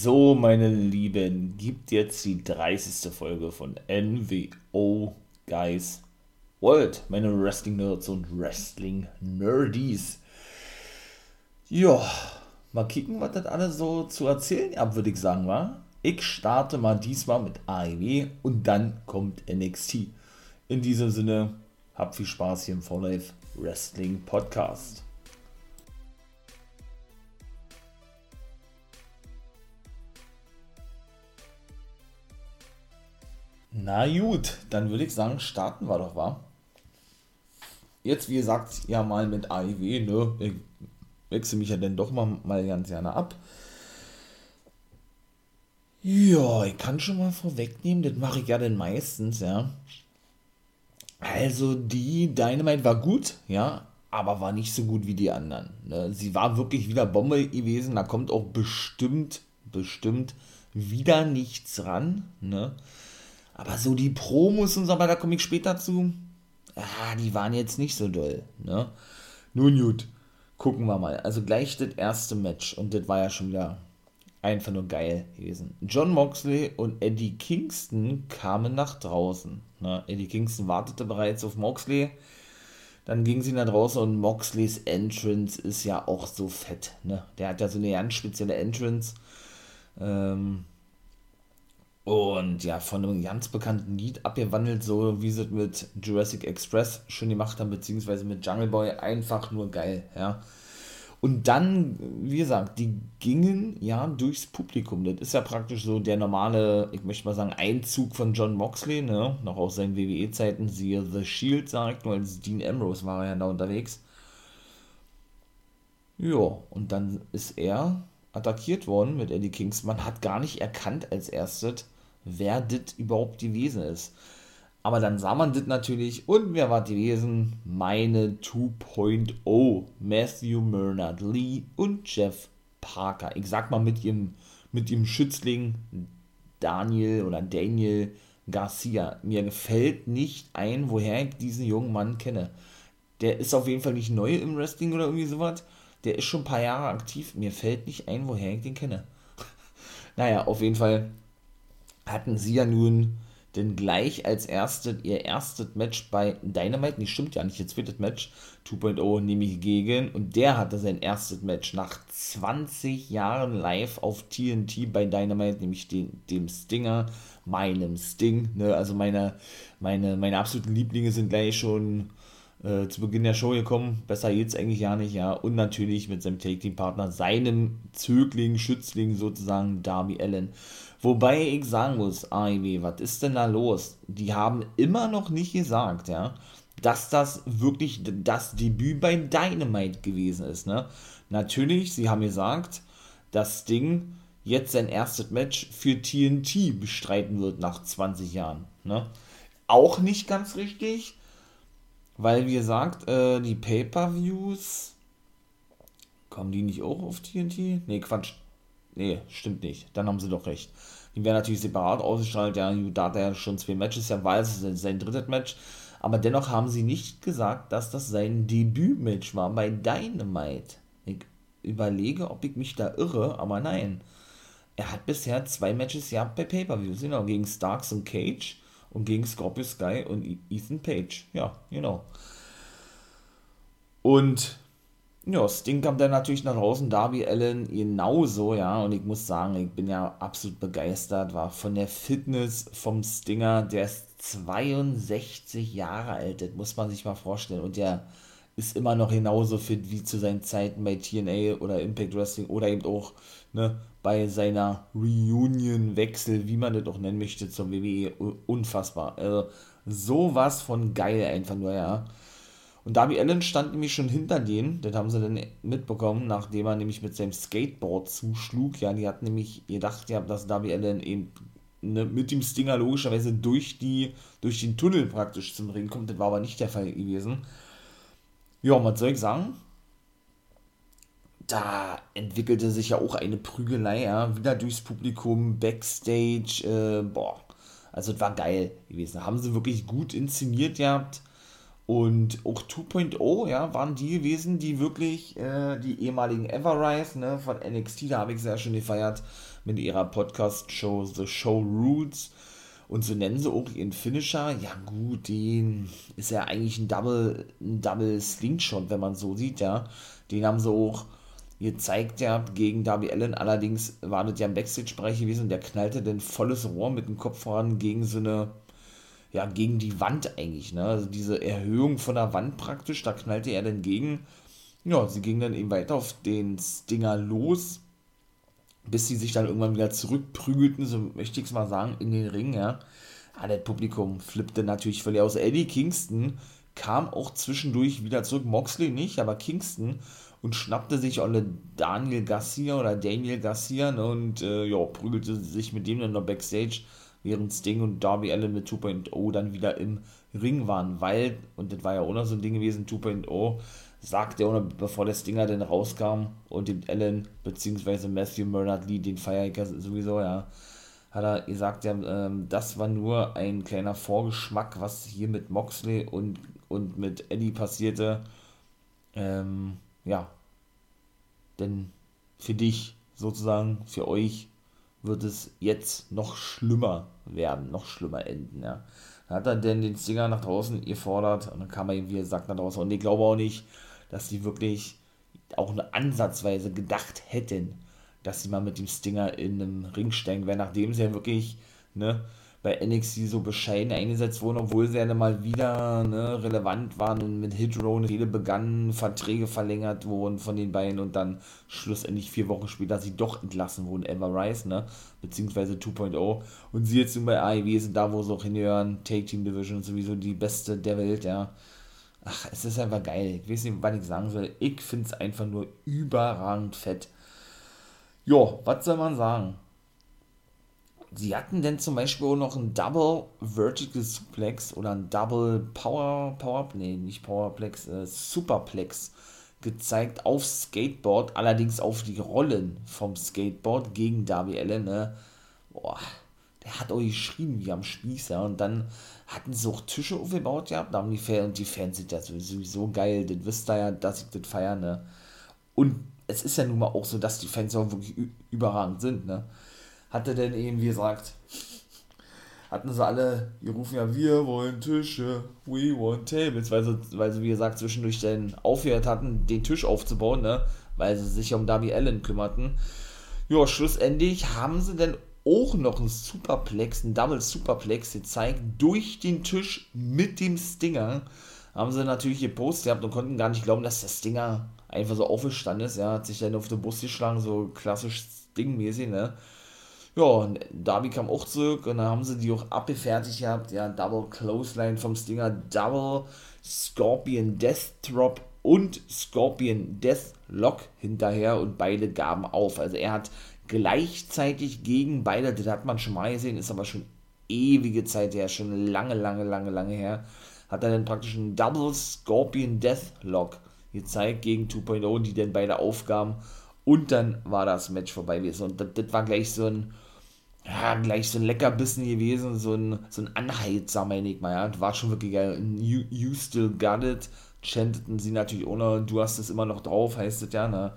So, meine Lieben, gibt jetzt die 30. Folge von NWO Guys World, meine Wrestling-Nerds und Wrestling-Nerdies. Ja, mal kicken, was das alles so zu erzählen habt, würde ich sagen, wa? Ich starte mal diesmal mit AEW und dann kommt NXT. In diesem Sinne, habt viel Spaß hier im For Life Wrestling Podcast. Na gut, dann würde ich sagen, starten wir doch, wa? Jetzt, wie gesagt, ja mal mit AIW, ne? Ich wechsle mich ja dann doch mal, mal ganz gerne ab. Ja, ich kann schon mal vorwegnehmen, das mache ich ja dann meistens, ja. Also, die Dynamite war gut, ja, aber war nicht so gut wie die anderen. Ne? Sie war wirklich wieder Bombe gewesen, da kommt auch bestimmt, bestimmt wieder nichts ran, ne? Aber so die Promos und so, aber da komme ich später zu. Ah, die waren jetzt nicht so doll. Ne? Nun gut, gucken wir mal. Also gleich das erste Match und das war ja schon wieder einfach nur geil gewesen. John Moxley und Eddie Kingston kamen nach draußen. Ne? Eddie Kingston wartete bereits auf Moxley. Dann ging sie nach draußen und Moxleys Entrance ist ja auch so fett. Ne? Der hat ja so eine ganz spezielle Entrance. Ähm, und ja, von einem ganz bekannten Lied abgewandelt, so wie sie es mit Jurassic Express schon gemacht haben, beziehungsweise mit Jungle Boy, einfach nur geil, ja. Und dann, wie gesagt, die gingen ja durchs Publikum. Das ist ja praktisch so der normale, ich möchte mal sagen, Einzug von John Moxley, ne? Noch aus seinen WWE-Zeiten, siehe The Shield sagt, nur als Dean Ambrose war er ja da unterwegs. Ja, und dann ist er attackiert worden mit Eddie Kingston. Man hat gar nicht erkannt als erstes, wer das überhaupt gewesen ist. Aber dann sah man das natürlich und wer war gewesen? Meine 2.0 Matthew Murnard Lee und Jeff Parker. Ich sag mal mit ihrem, mit ihrem Schützling Daniel oder Daniel Garcia. Mir gefällt nicht ein, woher ich diesen jungen Mann kenne. Der ist auf jeden Fall nicht neu im Wrestling oder irgendwie sowas. Der ist schon ein paar Jahre aktiv. Mir fällt nicht ein, woher ich den kenne. naja, auf jeden Fall hatten sie ja nun denn gleich als erstes ihr erstes Match bei Dynamite, nicht stimmt ja nicht, jetzt wird das Match 2.0 nämlich gegen und der hatte sein erstes Match nach 20 Jahren live auf TNT bei Dynamite, nämlich den, dem Stinger, meinem Sting, ne, also meine, meine, meine absoluten Lieblinge sind gleich schon äh, zu Beginn der Show gekommen, besser geht's eigentlich ja nicht, ja, und natürlich mit seinem Take-Team-Partner, seinem Zögling, Schützling sozusagen, Darby Allen. Wobei ich sagen muss, AIW, was ist denn da los? Die haben immer noch nicht gesagt, ja, dass das wirklich das Debüt bei Dynamite gewesen ist, ne? Natürlich, sie haben gesagt, das Ding jetzt sein erstes Match für TNT bestreiten wird nach 20 Jahren, ne? Auch nicht ganz richtig, weil wie gesagt, äh, die Pay-Per-Views kommen die nicht auch auf TNT? Ne, Quatsch. Nee, stimmt nicht. Dann haben sie doch recht. Die werden natürlich separat ausgestrahlt. Ja, da hat er schon zwei Matches. Ja, weiß, es sein drittes Match. Aber dennoch haben sie nicht gesagt, dass das sein Debütmatch war bei Dynamite. Ich überlege, ob ich mich da irre, aber nein. Er hat bisher zwei Matches gehabt bei Pay-Per-Views. Genau, gegen Starks und Cage und gegen Scorpio Sky und Ethan Page. Ja, genau. Und ja, Sting kam dann natürlich nach draußen, Darby Allen genauso, ja, und ich muss sagen, ich bin ja absolut begeistert, war von der Fitness vom Stinger, der ist 62 Jahre alt, das muss man sich mal vorstellen, und der ist immer noch genauso fit wie zu seinen Zeiten bei TNA oder Impact Wrestling oder eben auch ne, bei seiner Reunion-Wechsel, wie man das auch nennen möchte, zum WWE, unfassbar. Also sowas von geil einfach nur, ja. Und Darby Allen stand nämlich schon hinter denen, das haben sie dann mitbekommen, nachdem er nämlich mit seinem Skateboard zuschlug. Ja, die hat nämlich gedacht, ja, dass Darby Allen eben ne, mit dem Stinger logischerweise durch, die, durch den Tunnel praktisch zum Ring kommt. Das war aber nicht der Fall gewesen. Ja, was soll ich sagen? Da entwickelte sich ja auch eine Prügelei, ja, wieder durchs Publikum, Backstage, äh, boah, also es war geil gewesen. Haben sie wirklich gut inszeniert gehabt und auch 2.0, ja, waren die gewesen, die wirklich äh, die ehemaligen Everrise ne, von NXT, da habe ich sehr schön gefeiert, mit ihrer Podcast-Show The Show Rules. Und so nennen sie auch ihren Finisher. Ja, gut, den ist ja eigentlich ein Double, ein Double Slingshot, wenn man so sieht, ja. Den haben sie auch gezeigt ja gegen Darby Allen. Allerdings war das ja im Backstage-Bereich gewesen und der knallte dann volles Rohr mit dem Kopf voran gegen so eine, ja, gegen die Wand eigentlich, ne. Also diese Erhöhung von der Wand praktisch, da knallte er dann gegen. Ja, sie ging dann eben weiter auf den Stinger los bis sie sich dann irgendwann wieder zurückprügelten, so möchte ich es mal sagen, in den Ring, ja. Ah, das Publikum flippte natürlich völlig aus. Eddie Kingston kam auch zwischendurch wieder zurück, Moxley nicht, aber Kingston und schnappte sich alle Daniel Garcia oder Daniel Garcia ne, und äh, ja, prügelte sich mit dem dann noch Backstage, während Sting und Darby Allen mit 2.0 dann wieder im Ring waren, weil, und das war ja auch noch so ein Ding gewesen, 2.0 sagte er, bevor der Stinger denn rauskam und den Allen bzw. Matthew Bernard Lee, den Feierker sowieso, ja, hat er gesagt, ja, ähm, das war nur ein kleiner Vorgeschmack, was hier mit Moxley und, und mit Eddie passierte. Ähm, ja, denn für dich sozusagen, für euch wird es jetzt noch schlimmer werden, noch schlimmer enden, ja. Dann hat er denn den Stinger nach draußen gefordert und dann kam er ihm, wie er sagt, nach draußen. Und ich glaube auch nicht, dass sie wirklich auch eine Ansatzweise gedacht hätten, dass sie mal mit dem Stinger in einem Ring steigen werden, nachdem sie ja wirklich ne, bei NXT so bescheiden eingesetzt wurden, obwohl sie ja mal wieder ne, relevant waren und mit Hit Row Rede begannen, Verträge verlängert wurden von den beiden und dann schlussendlich vier Wochen später sie doch entlassen wurden, Ever Rise, ne, beziehungsweise 2.0 und sie jetzt nun bei AEW sind da, wo sie auch hinhören, Take Team Division sowieso die beste der Welt, ja, ach, es ist einfach geil. Ich weiß nicht, was ich sagen soll. Ich finde es einfach nur überragend fett. Jo, was soll man sagen? Sie hatten denn zum Beispiel auch noch ein Double Vertical Suplex oder ein Double Power, Power, nee, nicht Powerplex, äh, Superplex gezeigt auf Skateboard, allerdings auf die Rollen vom Skateboard gegen Darby Allen, ne? Boah, der hat auch geschrien wie am Spieß, ja, und dann hatten sie auch Tische aufgebaut gehabt, da haben die Fans, und die Fans sind ja sowieso geil, das wisst ihr ja, dass ich das feiere, ne? Und es ist ja nun mal auch so, dass die Fans auch wirklich überragend sind, ne? Hatte denn eben, wie gesagt, hatten sie alle, die rufen ja, wir wollen Tische, we want tables, weil sie, weil sie wie gesagt, zwischendurch dann aufgehört hatten, den Tisch aufzubauen, ne? Weil sie sich um Darby Allen kümmerten. Ja, schlussendlich haben sie dann auch noch ein Superplex, ein Double Superplex gezeigt, durch den Tisch mit dem Stinger. Haben sie natürlich gepostet gehabt und konnten gar nicht glauben, dass der Stinger einfach so aufgestanden ist. Er hat sich dann auf den Bus geschlagen, so klassisch Sting-mäßig, ne? Ja, und Darby kam auch zurück und dann haben sie die auch abgefertigt gehabt. Ja, Double Clothesline vom Stinger, Double Scorpion Death Drop und Scorpion Death Lock hinterher und beide gaben auf. Also er hat gleichzeitig gegen beide, das hat man schon mal gesehen, ist aber schon ewige Zeit her, schon lange, lange, lange, lange her, hat er dann praktisch einen Double Scorpion Deathlock gezeigt gegen 2.0, die dann beide aufgaben und dann war das Match vorbei gewesen und das, das war gleich so ein ja, gleich so ein Leckerbissen gewesen, so ein, so ein Anheizer, meine ich mal, ja, war schon wirklich geil, you, you still got it, chanteten sie natürlich ohne, du hast es immer noch drauf, heißt es ja, ne,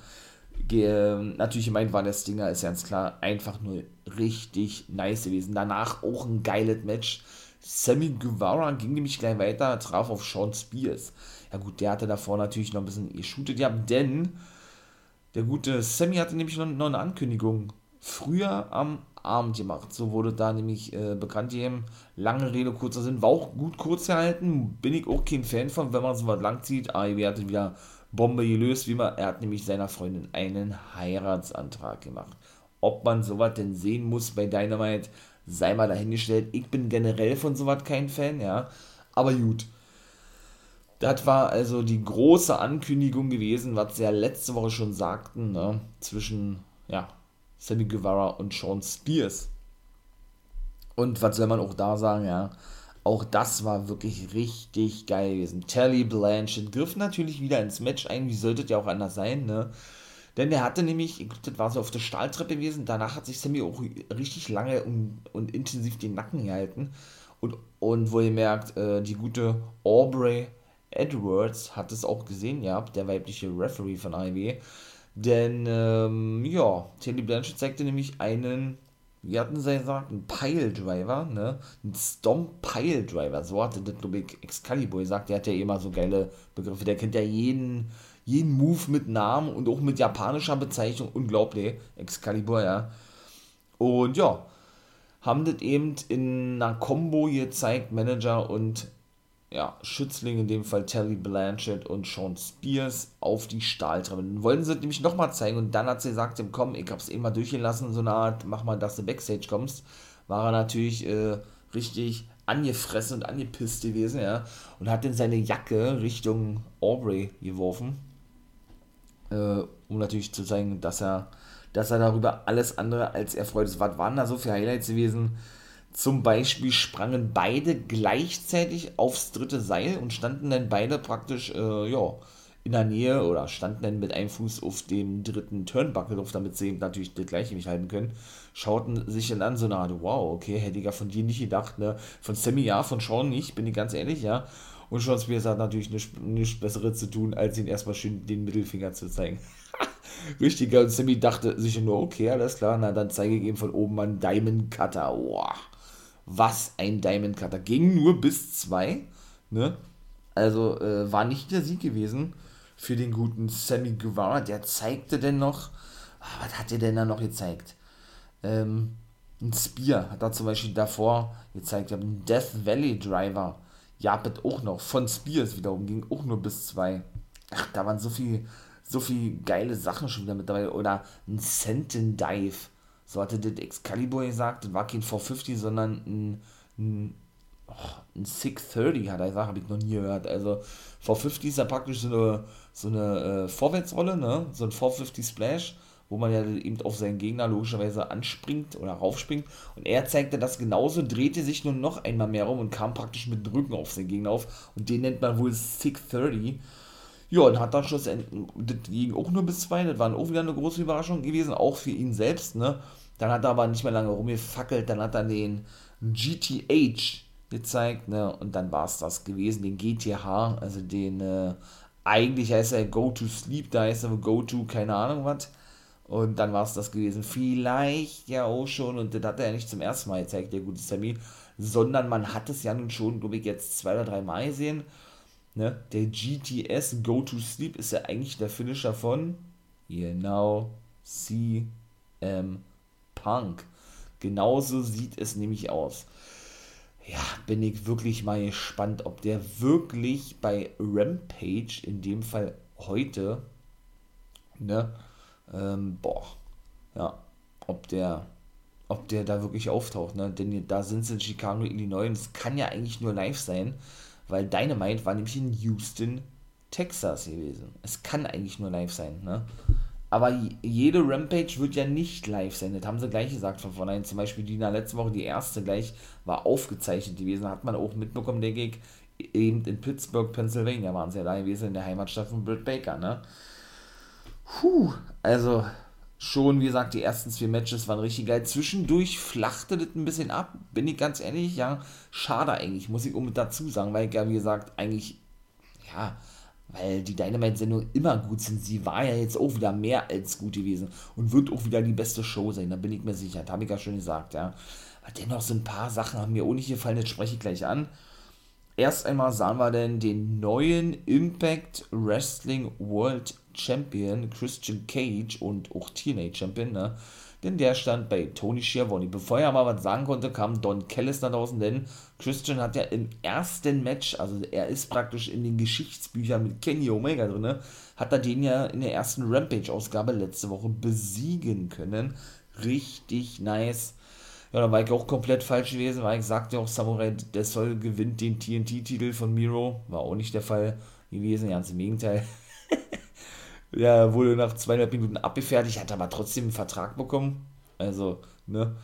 natürlich gemeint war der Stinger, ist ganz klar, einfach nur richtig nice gewesen. Danach auch ein geiles Match. Sammy Guevara ging nämlich gleich weiter, traf auf Sean Spears. Ja gut, der hatte davor natürlich noch ein bisschen geshootet, ja, denn der gute Sammy hatte nämlich noch, noch eine Ankündigung früher am Abend gemacht. So wurde da nämlich äh, bekannt gegeben. Lange Rede, kurzer Sinn. War auch gut kurz gehalten. Bin ich auch kein Fan von, wenn man so was lang zieht. AEW hatte wieder Bombe gelöst, wie man, er hat nämlich seiner Freundin einen Heiratsantrag gemacht. Ob man sowas denn sehen muss bei Dynamite, sei mal dahingestellt. Ich bin generell von sowas kein Fan, ja. Aber gut. Das war also die große Ankündigung gewesen, was sie ja letzte Woche schon sagten, ne? zwischen ja, Sammy Guevara und Sean Spears. Und was soll man auch da sagen, ja? Auch das war wirklich richtig geil gewesen. Telly Blanchett griff natürlich wieder ins Match ein, wie sollte ja auch anders sein, ne? Denn er hatte nämlich, das war so auf der Stahltreppe gewesen, danach hat sich Sammy auch richtig lange und, und intensiv den Nacken gehalten. Und, und wo ihr merkt, äh, die gute Aubrey Edwards hat es auch gesehen, ja, der weibliche Referee von AEW, Denn, ähm, ja, Teddy Blanchett zeigte nämlich einen, wie hatten sie gesagt, einen Pile-Driver, ne? Ein Stomp-Pile-Driver, so hatte das, glaube ich, Excalibur gesagt. Der hat ja immer so geile Begriffe. Der kennt ja jeden, jeden Move mit Namen und auch mit japanischer Bezeichnung. Unglaublich, Excalibur, ja. Und ja, haben das eben in einer Combo gezeigt, Manager und ja, Schützling, in dem Fall Terry Blanchett und Sean Spears, auf die Stahltreppe. Dann wollten sie nämlich nochmal zeigen und dann hat sie gesagt, komm, ich hab's eben mal durchgelassen, so eine Art, mach mal, dass du Backstage kommst. War er natürlich äh, richtig angefressen und angepisst gewesen, ja, und hat dann seine Jacke Richtung Aubrey geworfen, äh, um natürlich zu zeigen, dass er, dass er darüber alles andere als erfreut ist. Was waren da so für Highlights gewesen? Zum Beispiel sprangen beide gleichzeitig aufs dritte Seil und standen dann beide praktisch, äh, ja, in der Nähe oder standen dann mit einem Fuß auf dem dritten Turnbuckle drauf, damit sie natürlich das gleiche nicht halten können. Schauten sich dann an, so eine Art, wow, okay, hätte ich ja von dir nicht gedacht, ne? Von Sammy ja, von Sean nicht, bin ich ganz ehrlich, ja. Und Sean Spears hat natürlich nichts, nichts Besseres zu tun, als ihn erstmal schön den Mittelfinger zu zeigen. Richtig, und Sammy dachte sich nur, okay, alles klar, na dann zeige ich ihm von oben mal einen Diamond Cutter, wow was ein Diamond Cutter. Ging nur bis zwei. Ne? Also äh, war nicht der Sieg gewesen für den guten Sammy Guevara. Der zeigte denn noch, ah, was hat er denn da noch gezeigt? Ähm, ein Spear hat er zum Beispiel davor gezeigt. Ein Death Valley Driver. Ja, auch noch. Von Spears wiederum ging auch nur bis zwei. Ach, da waren so viel, so viel geile Sachen schon wieder mit dabei. Oder ein Sentin Dive so hatte das Excalibur gesagt, das war kein 450, sondern ein, ein, oh, ein 630, hat er gesagt, habe ich noch nie gehört. Also 450 ist ja praktisch so eine, so eine äh, Vorwärtsrolle, ne? so ein 450 Splash, wo man ja eben auf seinen Gegner logischerweise anspringt oder raufspringt. Und er zeigte das genauso, drehte sich nur noch einmal mehr rum und kam praktisch mit dem Rücken auf seinen Gegner auf. Und den nennt man wohl 630. Ja, und hat dann schlussendlich, das ging auch nur bis zwei, das war auch wieder eine große Überraschung gewesen, auch für ihn selbst, ne? Dann hat er aber nicht mehr lange rumgefackelt, dann hat er den GTH gezeigt, ne? Und dann war es das gewesen, den GTH, also den, äh, eigentlich heißt er Go to Sleep, da heißt er Go to, keine Ahnung was. Und dann war es das gewesen. Vielleicht ja auch schon, und das hat er ja nicht zum ersten Mal gezeigt, der gute Sammy, sondern man hat es ja nun schon, glaube ich, jetzt zwei oder drei Mal gesehen. Ne? Der GTS Go to Sleep ist ja eigentlich der Finisher von genau CM Punk. Genauso sieht es nämlich aus. Ja, bin ich wirklich mal gespannt, ob der wirklich bei Rampage, in dem Fall heute, ne, ähm, boah, ja, ob der, ob der da wirklich auftaucht, ne, denn da sind sie in Chicago, Illinois und es kann ja eigentlich nur live sein, weil Dynamite war nämlich in Houston, Texas gewesen. Es kann eigentlich nur live sein, ne. Aber jede Rampage wird ja nicht live sein. Das haben sie gleich gesagt von vornherein. Zum Beispiel die letzten Woche, die erste gleich, war aufgezeichnet gewesen. Hat man auch mitbekommen, denke ich. Eben in Pittsburgh, Pennsylvania waren sie ja da gewesen, in der Heimatstadt von Britt Baker, ne? Puh, also schon, wie gesagt, die ersten zwei Matches waren richtig geil. Zwischendurch flachte das ein bisschen ab, bin ich ganz ehrlich, ja. Schade eigentlich, muss ich unbedingt dazu sagen, weil ich ja, wie gesagt, eigentlich, ja, weil die Dynamite-Sendungen immer gut sind. Sie war ja jetzt auch wieder mehr als gut gewesen und wird auch wieder die beste Show sein, da bin ich mir sicher. Das habe ich ja schon gesagt, ja. Aber dennoch so ein paar Sachen haben mir auch nicht gefallen, das spreche ich gleich an. Erst einmal sahen wir denn den neuen Impact Wrestling World Champion Christian Cage und auch TNA Champion, ne? Denn der stand bei Tony Schiavone. Bevor er mal was sagen konnte, kam Don Callis nach draußen, denn Christian hat ja im ersten Match, also er ist praktisch in den Geschichtsbüchern mit Kenny Omega drin, hat er den ja in der ersten Rampage-Ausgabe letzte Woche besiegen können. Richtig nice. Ja, da war ich auch komplett falsch gewesen, weil ich sagte auch, Samurai der soll gewinnt den TNT-Titel von Miro. War auch nicht der Fall gewesen, ganz im Gegenteil. Der wurde nach zweieinhalb Minuten abgefertigt, hat aber trotzdem einen Vertrag bekommen. Also, ne?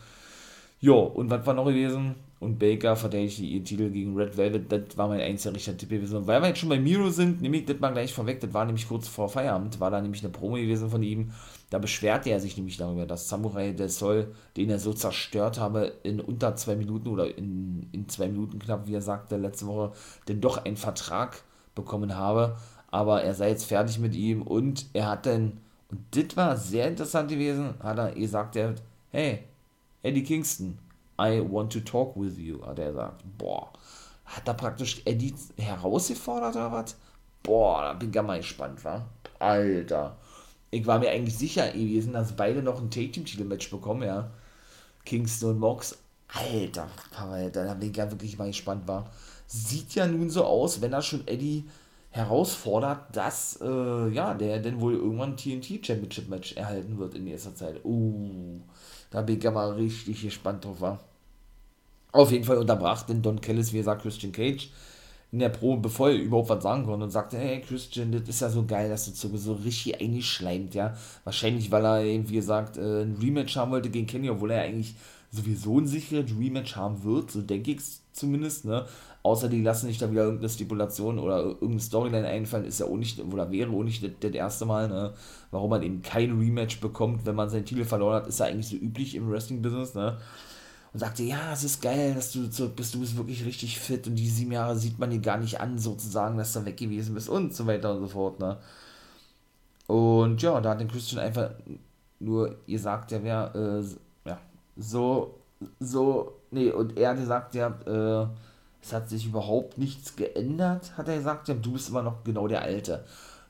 Jo, und was war noch gewesen? Und Baker verteidigte ihren Titel gegen Red Velvet. Das war mein einziger richtiger Tipp gewesen. Weil wir jetzt schon bei Miro sind, nehme ich das mal gleich vorweg. Das war nämlich kurz vor Feierabend, war da nämlich eine Promo gewesen von ihm. Da beschwerte er sich nämlich darüber, dass Samurai der Soll, den er so zerstört habe, in unter zwei Minuten oder in, in zwei Minuten knapp, wie er sagte, letzte Woche, denn doch einen Vertrag bekommen habe aber er sei jetzt fertig mit ihm und er hat dann Und das war sehr interessant gewesen, hat er gesagt, er, hey, Eddie Kingston, I want to talk with you, hat er gesagt. Boah, hat er praktisch Eddie herausgefordert oder was? Boah, da bin ich ja mal gespannt, wa? Alter. Ich war mir eigentlich sicher gewesen, dass beide noch ein Take-Team-Titel-Match bekommen, ja. Kingston und Mox. Alter, Alter, da bin ich ja wirklich mal gespannt, war. Sieht ja nun so aus, wenn er schon Eddie herausfordert, dass äh, ja, der denn wohl irgendwann TNT Championship Match erhalten wird in nächster Zeit. Uh, da bin ich ja mal richtig gespannt drauf, war. Auf jeden Fall unterbrach denn Don Kellis, wie gesagt, Christian Cage in der Probe, bevor er überhaupt was sagen konnte und sagte, hey Christian, das ist ja so geil, dass du so, so richtig eingeschleimt, ja. Wahrscheinlich, weil er eben, wie gesagt, äh, ein Rematch haben wollte gegen Kenny, obwohl er eigentlich sowieso ein sicheres Rematch haben wird, so denke ich zumindest, ne. Außer die lassen sich da wieder irgendeine Stipulation oder irgendeine Storyline einfallen, ist ja auch nicht, oder wäre auch nicht das, erste Mal, ne? Warum man eben kein Rematch bekommt, wenn man seinen Titel verloren hat, ist ja eigentlich so üblich im Wrestling-Business, ne? Und sagte, ja, es ist geil, dass du bist, du bist wirklich richtig fit und die sieben Jahre sieht man dir gar nicht an, sozusagen, dass du weg gewesen bist und so weiter und so fort, ne? Und ja, da hat den Christian einfach nur gesagt, der wäre, äh, so, so, nee, und er hat gesagt, ja, äh, es hat sich überhaupt nichts geändert, hat er gesagt. Ja, du bist immer noch genau der Alte.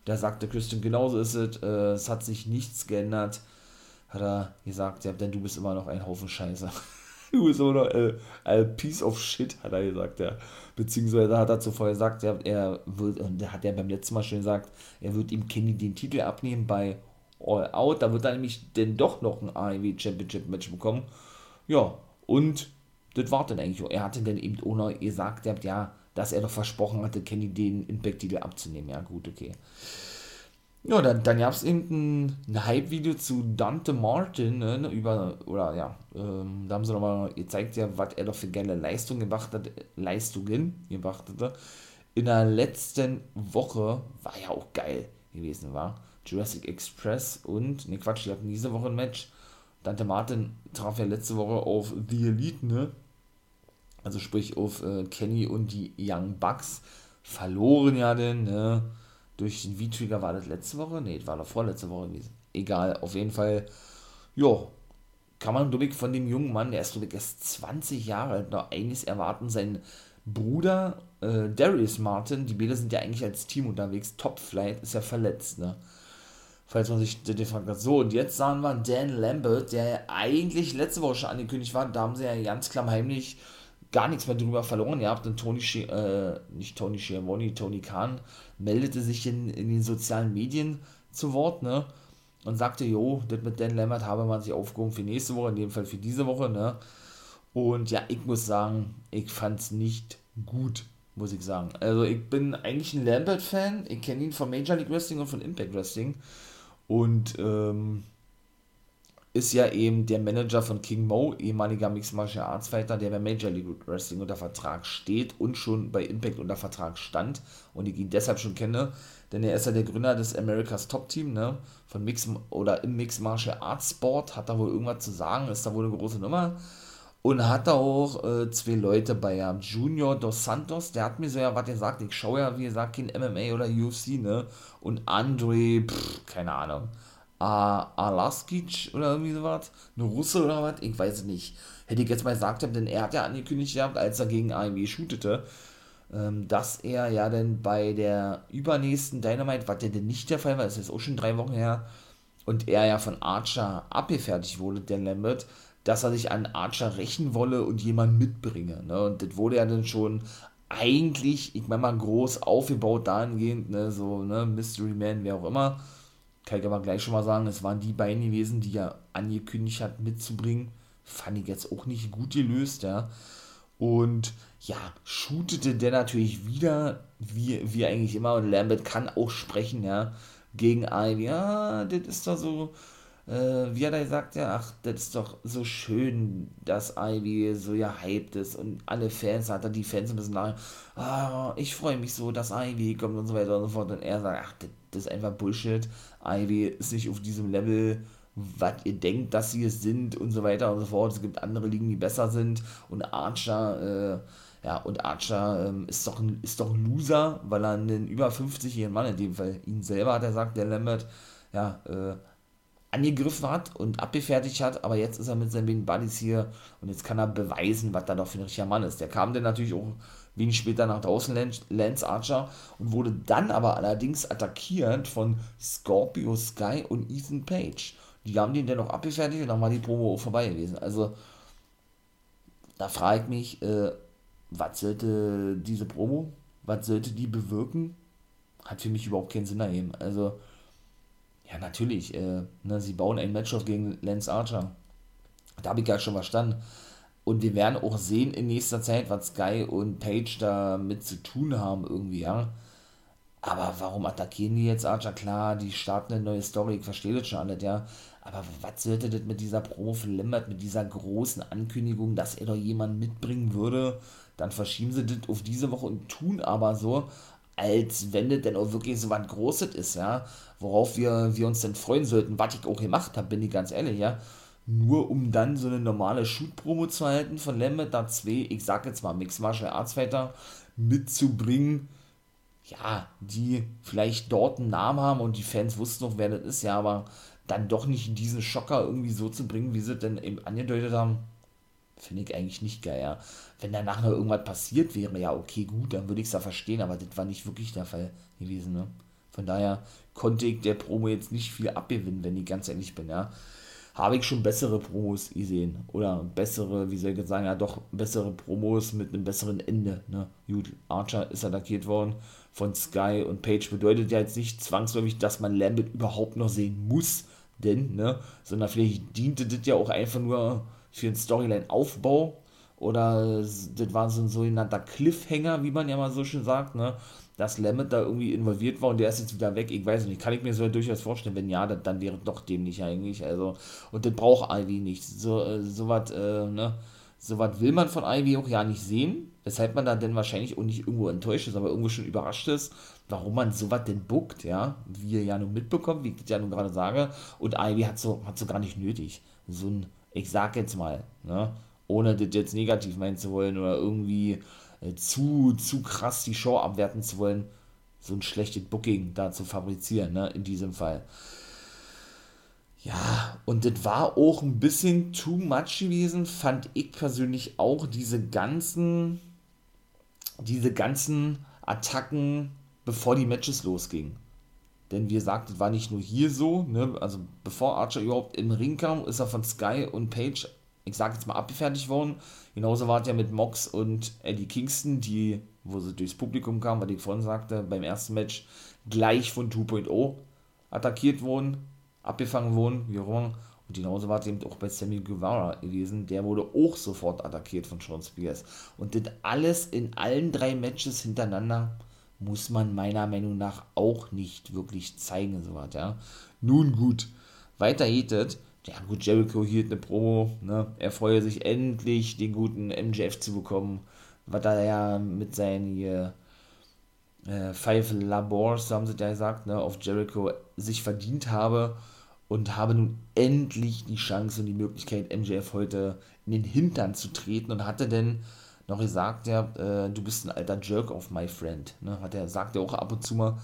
Da sagte Christian, genauso ist es. Äh, es hat sich nichts geändert. Hat er gesagt, ja, denn du bist immer noch ein Haufen Scheiße. du bist immer noch äh, ein Piece of Shit, hat er gesagt, ja. Beziehungsweise hat er zuvor gesagt, ja, er wird, und hat ja beim letzten Mal schon gesagt, er wird ihm Kenny den Titel abnehmen bei All Out. Da wird er nämlich denn doch noch ein AEW Championship Match bekommen. Ja, und das war dann eigentlich. Er hatte dann eben ohne gesagt, ja, dass er doch versprochen hatte, Kenny den Impact-Titel abzunehmen. Ja, gut, okay. Ja, dann, dann gab es eben ein, Hype-Video zu Dante Martin, ne, ne, über, oder ja, ähm, da haben sie nochmal gezeigt, ja, was er doch für geile Leistungen gemacht hat, Leistungen gemacht hatte. In der letzten Woche war ja auch geil gewesen, war Jurassic Express und, ne Quatsch, die hatten diese Woche ein Match. Dante Martin traf ja letzte Woche auf The Elite, ne? also sprich auf äh, Kenny und die Young Bucks, verloren ja denn, ne? durch den V-Trigger war das letzte Woche? Ne, das war doch vorletzte Woche gewesen. Egal, auf jeden Fall, ja, kann man, glaube von dem jungen Mann, der ist, glaube erst 20 Jahre alt, noch einiges erwarten. Sein Bruder, äh, Darius Martin, die Bilder sind ja eigentlich als Team unterwegs, Top Flight, ist ja verletzt, ne? Falls man sich den fragt. So, und jetzt sahen wir Dan Lambert, der eigentlich letzte Woche schon angekündigt war, da haben sie ja ganz klammheimlich gar nichts mehr drüber verloren Ihr habt Und Tony, äh, nicht Tony Schiavone, Tony Khan meldete sich in, in den sozialen Medien zu Wort, ne? Und sagte, jo, das mit Dan Lambert habe man sich aufgehoben für nächste Woche, in dem Fall für diese Woche, ne? Und ja, ich muss sagen, ich fand es nicht gut, muss ich sagen. Also ich bin eigentlich ein Lambert-Fan. Ich kenne ihn von Major League Wrestling und von Impact Wrestling. Und ähm, ist ja eben der Manager von King Mo, ehemaliger Mixed Martial Arts Fighter, der bei Major League Wrestling unter Vertrag steht und schon bei Impact unter Vertrag stand und ich ihn deshalb schon kenne, denn er ist ja der Gründer des America's Top Team, ne, von Mix oder im Mixed Martial Arts Sport, hat da wohl irgendwas zu sagen, ist da wohl eine große Nummer und hat da auch äh, zwei Leute bei ja, Junior Dos Santos, der hat mir so ja was gesagt, ich schaue ja, wie gesagt, kein MMA oder UFC, ne, und Andre, pff, keine Ahnung, Alaskic oder irgendwie sowas, eine Russe oder was, ich weiß es nicht. Hätte ich jetzt mal gesagt, denn er hat ja angekündigt gehabt, als er gegen AMW shootete, ähm, dass er ja dann bei der übernächsten Dynamite, was denn nicht der Fall war, ist jetzt auch schon drei Wochen her, und er ja von Archer abgefertigt wurde, der Lambert, dass er sich an Archer rächen wolle und jemanden mitbringe. Ne? Und das wurde ja dann schon eigentlich, ich meine mal, groß aufgebaut dahingehend, ne? so, ne, Mystery Man, wer auch immer kann ich aber gleich schon mal sagen, es waren die beiden gewesen, die er angekündigt hat mitzubringen. Fand ich jetzt auch nicht gut gelöst, ja. Und ja, shootete der natürlich wieder, wie, wie eigentlich immer, und Lambert kann auch sprechen, ja, gegen Ivy. Ja, das ist doch so, äh, wie er gesagt, ja, ach, das ist doch so schön, dass Ivy so ja hyped ist und alle Fans, hat er die Fans ein bisschen nach, ah, ich freue mich so, dass Ivy kommt und so weiter und so fort. Und er sagt, ach, das, das ist einfach Bullshit. Ivy ist nicht auf diesem Level, was ihr denkt, dass sie es sind und so weiter und so fort. Es gibt andere Ligen, die besser sind und Archer, äh, ja, und Archer ähm, ist, doch ein, ist doch ein Loser, weil er einen über 50-jährigen Mann, in dem Fall ihn selber hat er gesagt, der Lambert, ja, äh, angegriffen hat und abgefertigt hat, aber jetzt ist er mit seinen beiden Buddies hier und jetzt kann er beweisen, was da doch für ein richtiger Mann ist. Der kam dann natürlich auch wenig später nach draußen, Lance Archer, und wurde dann aber allerdings attackiert von Scorpio Sky und Ethan Page. Die haben den dann noch abgefertigt und dann war die Promo auch vorbei gewesen. Also, da frage ich mich, äh, was sollte diese Promo, was sollte die bewirken? Hat für mich überhaupt keinen Sinn ergeben. Also, ja, natürlich, äh, ne, sie bauen ein Match auf gegen Lance Archer. Da habe ich ja schon verstanden. Und wir werden auch sehen in nächster Zeit, was Sky und Page da mit zu tun haben, irgendwie, ja. Aber warum attackieren die jetzt Archer? Klar, die starten eine neue Story, ich verstehe das schon alles, ja. Aber was sollte das mit dieser Promo für Lambert, mit dieser großen Ankündigung, dass er doch jemanden mitbringen würde? Dann verschieben sie das auf diese Woche und tun aber so, als wenn das denn auch wirklich so was Großes ist, ja, worauf wir, wir uns denn freuen sollten, was ich auch gemacht habe, bin ich ganz ehrlich, ja, nur um dann so eine normale Shoot-Promo zu halten von Lambert, da zwei, ich sag jetzt mal Mixed Martial Arts Fighter mitzubringen, ja, die vielleicht dort einen Namen haben und die Fans wussten noch, wer das ist, ja, aber dann doch nicht diesen Schocker irgendwie so zu bringen, wie sie denn eben angedeutet haben, finde ich eigentlich nicht geil, ja. Wenn danach noch irgendwas passiert wäre, ja, okay, gut, dann würde ich es ja verstehen, aber das war nicht wirklich der Fall gewesen, ne. Von daher konnte ich der Promo jetzt nicht viel abgewinnen, wenn ich ganz ehrlich bin, ja. Habe ich schon bessere Promos gesehen. Oder bessere, wie soll ich sagen, ja doch bessere Promos mit einem besseren Ende. Ne? Gut, Archer ist attackiert worden von Sky und Page bedeutet ja jetzt nicht zwangsläufig, dass man Lambert überhaupt noch sehen muss, denn, ne, sondern vielleicht diente das ja auch einfach nur für einen Storyline-Aufbau oder das war so ein sogenannter Cliffhanger, wie man ja mal so schön sagt, ne? dass Lammet da irgendwie involviert war und der ist jetzt wieder weg. Ich weiß nicht, kann ich mir so durchaus vorstellen. Wenn ja, dann, dann wäre doch dämlich eigentlich. Also, und das braucht Ivy nicht. So, äh, so was, äh, ne? So will man von Ivy auch ja nicht sehen. Weshalb man da denn wahrscheinlich auch nicht irgendwo enttäuscht ist, aber irgendwo schon überrascht ist, warum man so was denn buckt, ja. Wie ihr ja nun mitbekommt, wie ich das ja nun gerade sage. Und Ivy hat so, hat so gar nicht nötig. So ein ich sag jetzt mal, ne, ohne das jetzt negativ meinen zu wollen oder irgendwie äh, zu, zu krass die Show abwerten zu wollen, so ein schlechtes Booking da zu fabrizieren, ne, in diesem Fall. Ja, und das war auch ein bisschen too much gewesen, fand ich persönlich auch diese ganzen, diese ganzen Attacken, bevor die Matches losgingen. Denn wie gesagt, es war nicht nur hier so, ne? also bevor Archer überhaupt im Ring kam, ist er von Sky und Page, ich sag jetzt mal, abgefertigt worden. Genauso war es ja mit Mox und Eddie Kingston, die, wo sie durchs Publikum kamen, was ich vorhin sagte, beim ersten Match gleich von 2.0 attackiert wurden, abgefangen wurden, wie auch immer. Und genauso war es eben auch bei Sammy Guevara gewesen. Der wurde auch sofort attackiert von Sean Spears. Und das alles in allen drei Matches hintereinander muss man meiner Meinung nach auch nicht wirklich zeigen, so was, ja. Nun gut, weiter geht es. Ja gut, Jericho hielt eine Promo, ne? Er freue sich endlich, den guten MJF zu bekommen, was er ja mit seinen äh, Five Labors, so haben sie ja gesagt, ne, auf Jericho sich verdient habe und habe nun endlich die Chance und die Möglichkeit, MJF heute in den Hintern zu treten und hatte denn noch gesagt, ja, äh, du bist ein alter Jerk of my friend. Ne? Hat er, sagt er auch ab und zu mal.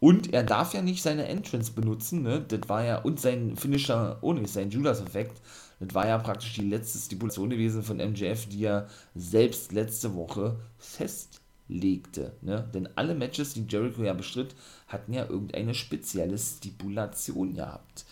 Und er darf ja nicht seine Entrance benutzen, ne? Das war ja, und sein Finisher, ohne sein Judas-Effekt, das war ja praktisch die letzte Stipulation gewesen von MJF, die er selbst letzte Woche festlegte. Ne? Denn alle Matches, die Jericho ja bestritt, hatten ja irgendeine spezielle Stipulation gehabt.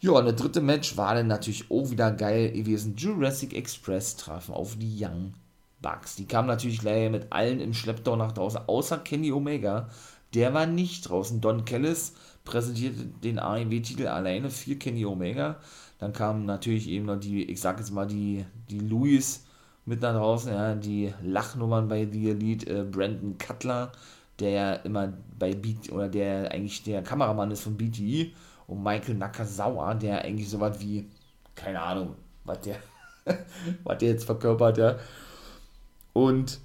Ja, und der dritte Match war dann natürlich auch wieder geil gewesen. Jurassic Express trafen auf die Young Bugs. Die kamen natürlich gleich mit allen im Schlepptau nach draußen, außer Kenny Omega. Der war nicht draußen. Don Kellis präsentierte den AEW-Titel alleine für Kenny Omega. Dann kamen natürlich eben noch die, ich sag jetzt mal, die, die Louis mit nach draußen, ja, die Lachnummern bei The Elite, äh, Brandon Cutler, der ja immer bei Beat, oder der eigentlich der Kameramann ist von BTE und Michael Nakazawa, der eigentlich so was wie, keine Ahnung, was der, was der jetzt verkörpert, ja, und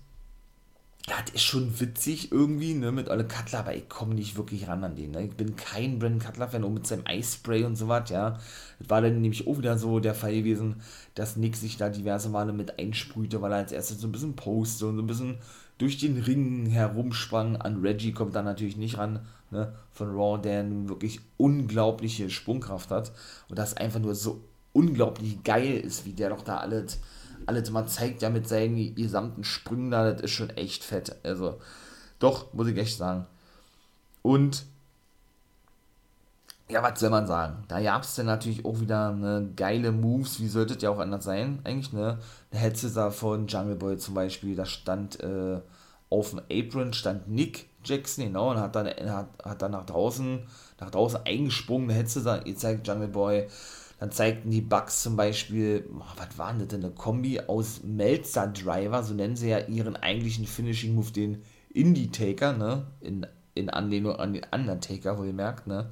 das ist schon witzig irgendwie, ne, mit alle Cutler, aber ich komme nicht wirklich ran an den, ne? Ich bin kein Brandon Cutler-Fan, auch mit seinem Eispray und so was, ja. Das war dann nämlich auch wieder so der Fall gewesen, dass Nick sich da diverse Male mit einsprühte, weil er als erstes so ein bisschen poste und so ein bisschen durch den Ring herumsprang. An Reggie kommt da natürlich nicht ran, ne, von Raw, der nun wirklich unglaubliche Sprungkraft hat und das einfach nur so unglaublich geil ist, wie der doch da alles alles mal zeigt, ja, mit seinen gesamten Sprüngen da, das ist schon echt fett. Also, doch, muss ich echt sagen. Und, ja, was soll man sagen? Da gab es dann natürlich auch wieder eine geile Moves, wie sollte es ja auch anders sein, eigentlich, ne? Der Headset von Jungle Boy zum Beispiel, da stand äh, auf dem Apron, stand Nick Jackson, genau, und hat dann, hat, hat dann nach draußen, nach draußen eingesprungen, der Headset gezeigt, Jungle Boy, dann zeigten die Bugs zum Beispiel, was war das denn, eine Kombi aus Melzer Driver, so nennen sie ja ihren eigentlichen Finishing Move, den Indie Taker, ne? In, in Anlehnung an den Undertaker, wo ihr merkt, ne?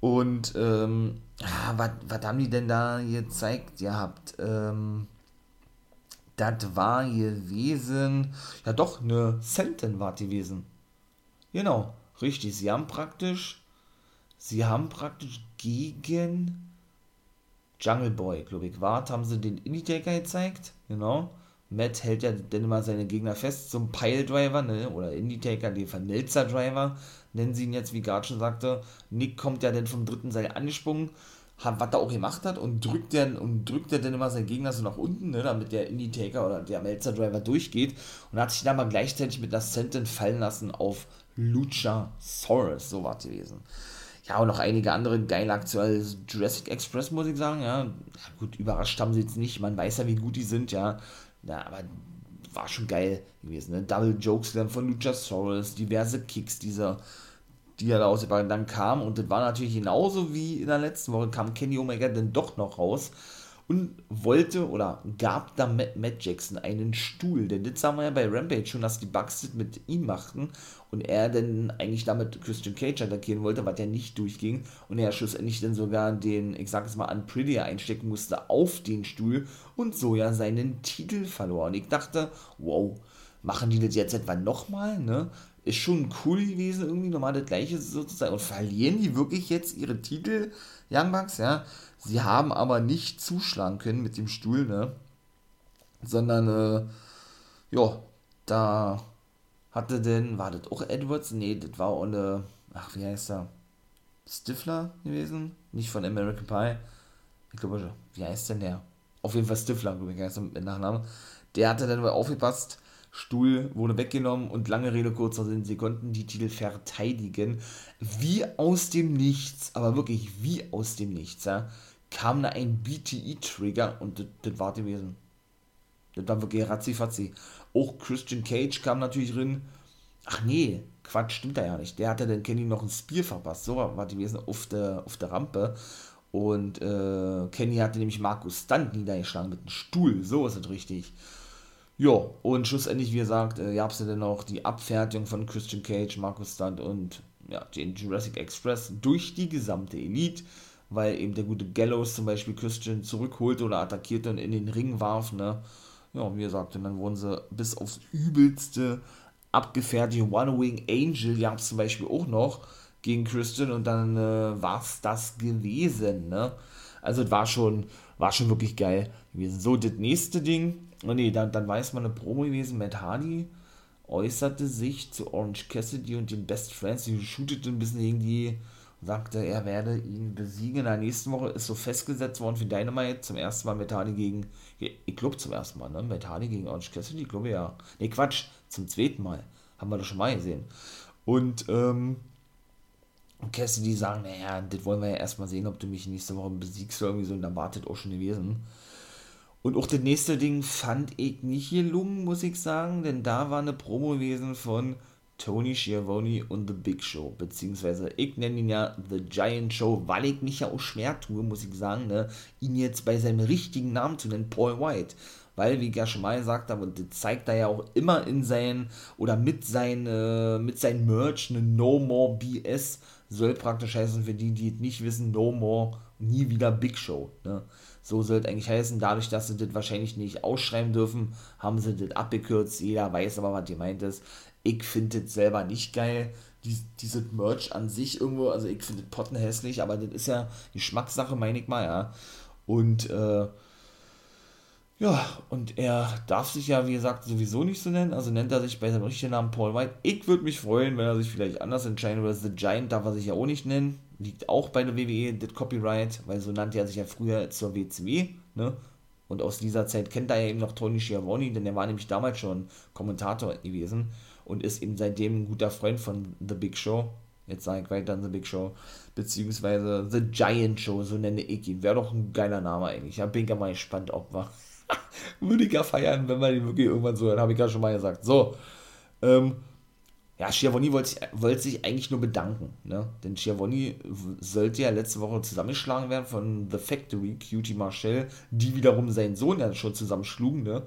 Und, ähm, ah, was haben die denn da gezeigt? Ihr habt, ähm, das war gewesen, ja doch, eine Senten war gewesen. Genau, richtig. Sie haben praktisch, sie haben praktisch gegen Jungle Boy, glaube ich, wart, haben sie den Indie-Taker gezeigt, genau. Matt hält ja dann immer seine Gegner fest, zum Pile-Driver, ne, oder Indie-Taker, den Vernilzer-Driver, nennen sie ihn jetzt, wie Gard schon sagte. Nick kommt ja dann vom dritten Seil angesprungen, hat, was er auch gemacht hat, und drückt dann, und drückt dann immer seinen Gegner so nach unten, ne, damit der Indie-Taker oder der Melzer-Driver durchgeht, und hat sich dann mal gleichzeitig mit einer Sentence fallen lassen auf Luchasaurus, so war es gewesen ja, und noch einige andere geile aktuelle Jurassic Express, muss ich sagen, ja. Gut, überrascht haben sie jetzt nicht, man weiß ja, wie gut die sind, ja. Ja, aber war schon geil gewesen, ne? Double Jokes dann von Luchasaurus, diverse Kicks, dieser, die er da ausgebracht dann kam und das war natürlich genauso wie in der letzten Woche, kam Kenny Omega dann doch noch raus und wollte oder gab da Matt, Matt Jackson einen Stuhl. Denn das sagen wir ja bei Rampage schon, dass die Bugs das mit ihm machten und er dann eigentlich damit Christian Cage attackieren wollte, was ja nicht durchging und er schlussendlich dann sogar den, ich sag es mal, Unprettier einstecken musste auf den Stuhl und so ja seinen Titel verlor. Und ich dachte, wow, machen die das jetzt etwa nochmal, ne? Ist schon cool gewesen, irgendwie nochmal das gleiche sozusagen. Und verlieren die wirklich jetzt ihre Titel, Young Bucks, ja? Sie haben aber nicht zuschlagen können mit dem Stuhl, ne? Sondern, äh, ja, da hatte denn, war das auch Edwards? Nee, das war auch eine, ach, wie heißt er? Stifler gewesen? Nicht von American Pie. Ich glaube, wie heißt denn der? Auf jeden Fall Stifler, glaube ich, heißt er mit Nachnamen. Der hatte dann mal aufgepasst, Stuhl wurde weggenommen und lange Rede, kurzer Sinn, sie konnten die Titel verteidigen. Wie aus dem Nichts, aber wirklich wie aus dem Nichts, ja kam da ein BTE-Trigger und das, war gewesen. Das war wirklich ratzi-fatzi. Auch Christian Cage kam natürlich drin. Ach nee, Quatsch, stimmt da ja nicht. Der hatte dann Kenny noch ein Spear verpasst. So war gewesen auf der, auf der Rampe. Und äh, Kenny hatte nämlich Markus Stunt niedergeschlagen mit einem Stuhl. So ist es richtig. Ja, und schlussendlich, wie gesagt, äh, gab es dann noch die Abfertigung von Christian Cage, Markus Stunt und ja, den Jurassic Express durch die gesamte Elite weil eben der gute Gallows zum Beispiel Christian zurückholte oder attackierte und in den Ring warf, ne? Ja, wie gesagt, und dann wurden sie bis aufs Übelste abgefertigt. One Wing Angel gab es zum Beispiel auch noch gegen Christian und dann äh, war es das gewesen, ne? Also es war schon, war schon wirklich geil gewesen. So, das nächste Ding, oh nee, dann, dann weiß man eine Promo gewesen, Matt Hardy äußerte sich zu Orange Cassidy und den Best Friends, die shootete ein bisschen gegen die sagte, er werde ihn besiegen. In der nächsten Woche ist so festgesetzt worden für Dynamite zum ersten Mal Metani gegen, ich glaube zum ersten Mal, ne? Metani gegen Orange Cassidy, ich glaube ja. Ne, Quatsch, zum zweiten Mal. Haben wir das schon mal gesehen. Und, ähm, Cassidy sagen, naja, das wollen wir ja erstmal sehen, ob du mich nächste Woche besiegst oder irgendwie so, und dann wartet auch schon gewesen. Und auch das nächste Ding fand ich nicht gelungen, muss ich sagen, denn da war eine Promo gewesen von Tony Schiavone und The Big Show, beziehungsweise ich nenne ihn ja The Giant Show, weil ich mich ja auch schwer tue, muss ich sagen, ne, ihn jetzt bei seinem richtigen Namen zu nennen, Paul White. Weil, wie ich ja schon mal gesagt habe, und das zeigt er ja auch immer in seinen, oder mit seinen, äh, mit seinem Merch, eine No More BS, soll praktisch heißen, für die, die es nicht wissen, No More, nie wieder Big Show, ne So soll es eigentlich heißen. Dadurch, dass sie das wahrscheinlich nicht ausschreiben dürfen, haben sie das abgekürzt. Jeder weiß aber, was gemeint ist. Ich finde das selber nicht geil. Dies, dieses Merch an sich irgendwo, also ich finde das Potten hässlich, aber das ist ja Geschmackssache, meine ich mal, ja. Und, äh, ja, und er darf sich ja, wie gesagt, sowieso nicht so nennen. Also nennt er sich bei seinem richtigen Namen Paul White. Ich würde mich freuen, wenn er sich vielleicht anders entscheiden würde. The Giant darf er sich ja auch nicht nennen. Liegt auch bei der WWE, das Copyright, weil so nannte er sich ja früher zur WCW. Ne? Und aus dieser Zeit kennt er ja eben noch Tony Schiavone, denn er war nämlich damals schon Kommentator gewesen und ist eben seitdem ein guter Freund von The Big Show. Jetzt sage ich weiter The Big Show, beziehungsweise The Giant Show, so nenne ich ihn. Wäre doch ein geiler Name eigentlich. Ja, bin ich ja mal gespannt, ob wir. Würde ich ja feiern, wenn man ihn wirklich irgendwann so hört, habe ich ja schon mal gesagt. So, ähm, ja, Schiavoni wollte sich, wollte sich eigentlich nur bedanken, ne? Denn Schiavoni sollte ja letzte Woche zusammengeschlagen werden von The Factory, Cutie Marshall, die wiederum seinen Sohn ja schon zusammenschlugen, ne?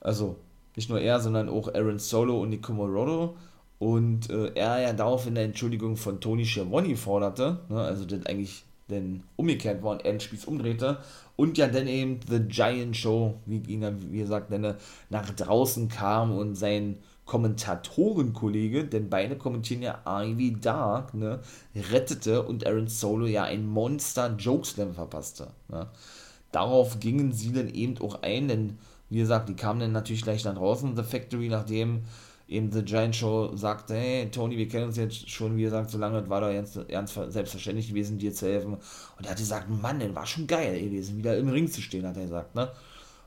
Also, nicht nur er, sondern auch Aaron Solo und Nico Morodo. Und äh, er ja daraufhin eine Entschuldigung von Tony Schiavoni forderte, ne? also das eigentlich denn umgekehrt war und er den Spieß umdrehte und ja dann eben The Giant Show, wie ihn wie gesagt nenne, nach draußen kam und sein Kommentatorenkollege, denn beide kommentieren ja Ivy Dark, ne, rettete und Aaron Solo ja ein Monster Jokeslam verpasste. Ne. Darauf gingen sie dann eben auch ein, denn wie gesagt, die kamen dann natürlich gleich nach draußen, The Factory, nachdem eben The Giant Show sagte, hey Tony, wir kennen uns jetzt schon, wie gesagt, so lange, das war doch ganz, ganz selbstverständlich gewesen, dir zu helfen. Und er hat gesagt, Mann, das war schon geil gewesen, wieder im Ring zu stehen, hat er gesagt, ne?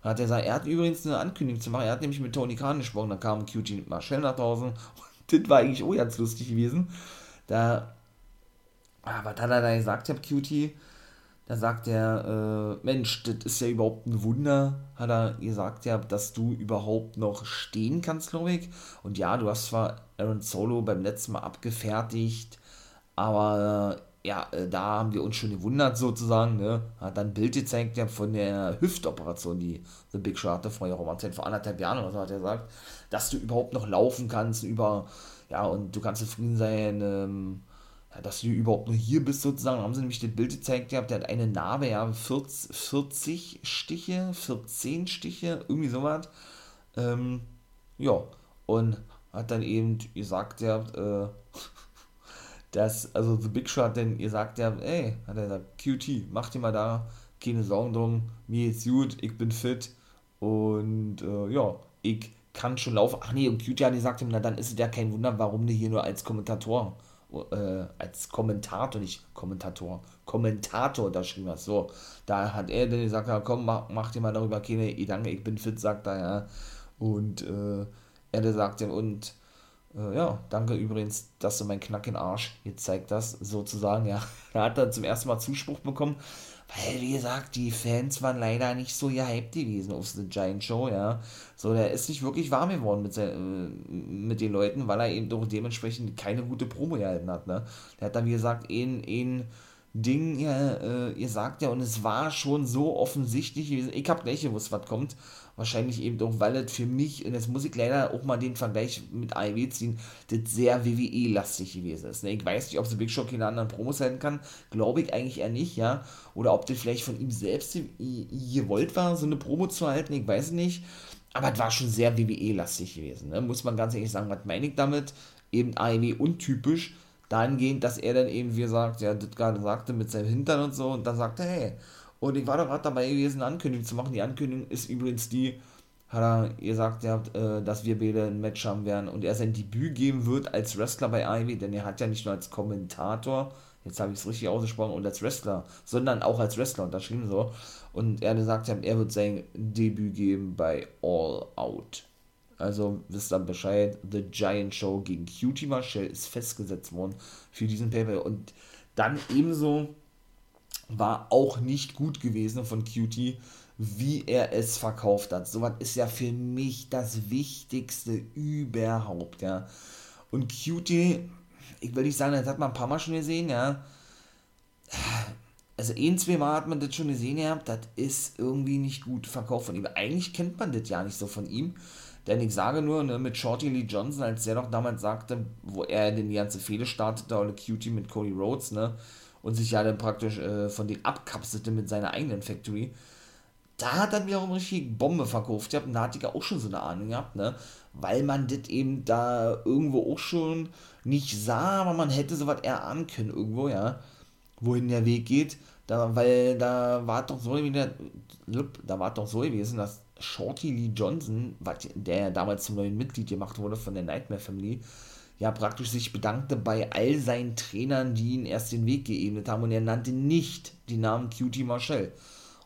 Und hat er gesagt, er hat übrigens eine Ankündigung zu machen, er hat nämlich mit Tony Khan gesprochen, da kam Cutie Marshall nach draußen und das war eigentlich auch ganz lustig gewesen. Da, ah, was hat er da gesagt, hab Cutie? Da sagt er, äh, Mensch, das ist ja überhaupt ein Wunder, hat er gesagt, ja, dass du überhaupt noch stehen kannst, glaube ich. Und ja, du hast zwar Aaron Solo beim letzten Mal abgefertigt, aber ja, äh, da haben wir uns schon gewundert sozusagen, ne? Hat dann ein Bild gezeigt ja, von der Hüftoperation, die The Big Show hatte vor ja Zeit, vor anderthalb Jahren oder so hat er gesagt, dass du überhaupt noch laufen kannst über, ja, und du kannst zufrieden sein, ähm, ja, dass du überhaupt nur hier bist sozusagen, haben sie nämlich das Bild gezeigt gehabt, der hat eine Narbe, ja, 40, 40 Stiche, 14 Stiche, irgendwie sowas. Ähm, ja, und hat dann eben gesagt, ja, äh, dass, also The Big Show hat dann gesagt, ja, ey, hat er gesagt, QT, mach dir mal da keine Sorgen drum, mir ist gut, ich bin fit und äh, ja, ich kann schon laufen. Ach nee, und QT hat gesagt, na dann ist es ja kein Wunder, warum du hier nur als Kommentator äh, als Kommentator, nicht Kommentator, Kommentator da schrieben hast. So, da hat er dann gesagt, ja, komm, mach, mach dir mal darüber keine Gedanken, ich bin fit, sagt er, ja. Und äh, er sagte, und äh, ja, danke übrigens, dass du meinen Knack in Arsch gezeigt hast, sozusagen, ja. Da hat er zum ersten Mal Zuspruch bekommen, weil, wie gesagt, die Fans waren leider nicht so gehypt gewesen auf The Giant Show, ja. So, der ist nicht wirklich warm geworden mit, äh, mit den Leuten, weil er eben doch dementsprechend keine gute Promo gehalten hat, ne. Der hat dann, wie gesagt, ein, ein Ding, ja, äh, ihr sagt ja, und es war schon so offensichtlich gewesen, ich hab gleich gewusst, was kommt, Wahrscheinlich eben auch, weil das für mich, und jetzt muss ich leider auch mal den Vergleich mit AEW ziehen, das sehr WWE-lastig gewesen ist. Ne? Ich weiß nicht, ob The Big Show keine anderen Promos halten kann. Glaube ich eigentlich eher nicht, ja. Oder ob das vielleicht von ihm selbst gewollt war, so eine Promo zu halten, ich weiß nicht. Aber es war schon sehr WWE-lastig gewesen, ne? muss man ganz ehrlich sagen. Was meine ich damit? Eben AEW untypisch dahingehend, dass er dann eben, wie gesagt, ja, das gerade sagte, mit seinem Hintern und so, und dann sagte, hey, und ich war doch gerade dabei gewesen, eine Ankündigung zu machen. Die Ankündigung ist übrigens die, hat er gesagt, ihr habt, äh, dass wir beide ein Match haben werden und er sein Debüt geben wird als Wrestler bei Ivy, denn er hat ja nicht nur als Kommentator, jetzt habe ich es richtig ausgesprochen, und als Wrestler, sondern auch als Wrestler unterschrieben so. Und er gesagt, er wird sein Debüt geben bei All Out. Also wisst ihr Bescheid, The Giant Show gegen Cutie Marshall ist festgesetzt worden für diesen Paper. Und dann ebenso war auch nicht gut gewesen von Cutie, wie er es verkauft hat. Sowas ist ja für mich das Wichtigste überhaupt, ja. Und Cutie, ich will nicht sagen, das hat man ein paar Mal schon gesehen, ja. Also ein, zwei Mal hat man das schon gesehen, ja, das ist irgendwie nicht gut verkauft von ihm. Eigentlich kennt man das ja nicht so von ihm. Denn ich sage nur, ne, mit Shorty Lee Johnson, als der doch damals sagte, wo er den die ganze Fehde startete, oder Cutie mit Cody Rhodes, ne, und sich ja dann praktisch äh, von denen abkapselte mit seiner eigenen Factory, da hat er wiederum richtig Bombe verkauft. Ja, und da hatte ich auch schon so eine Ahnung gehabt, ne? Weil man das eben da irgendwo auch schon nicht sah, aber man hätte sowas erahnen können irgendwo, ja, wohin der Weg geht. Da, weil da war doch so wieder, da war doch so gewesen, dass Shorty Lee Johnson, der damals zum neuen Mitglied gemacht wurde von der Nightmare Family, ja praktisch sich bedankte bei all seinen Trainern, die ihn erst den Weg geebnet haben und er nannte nicht die Namen Cutie Marshall.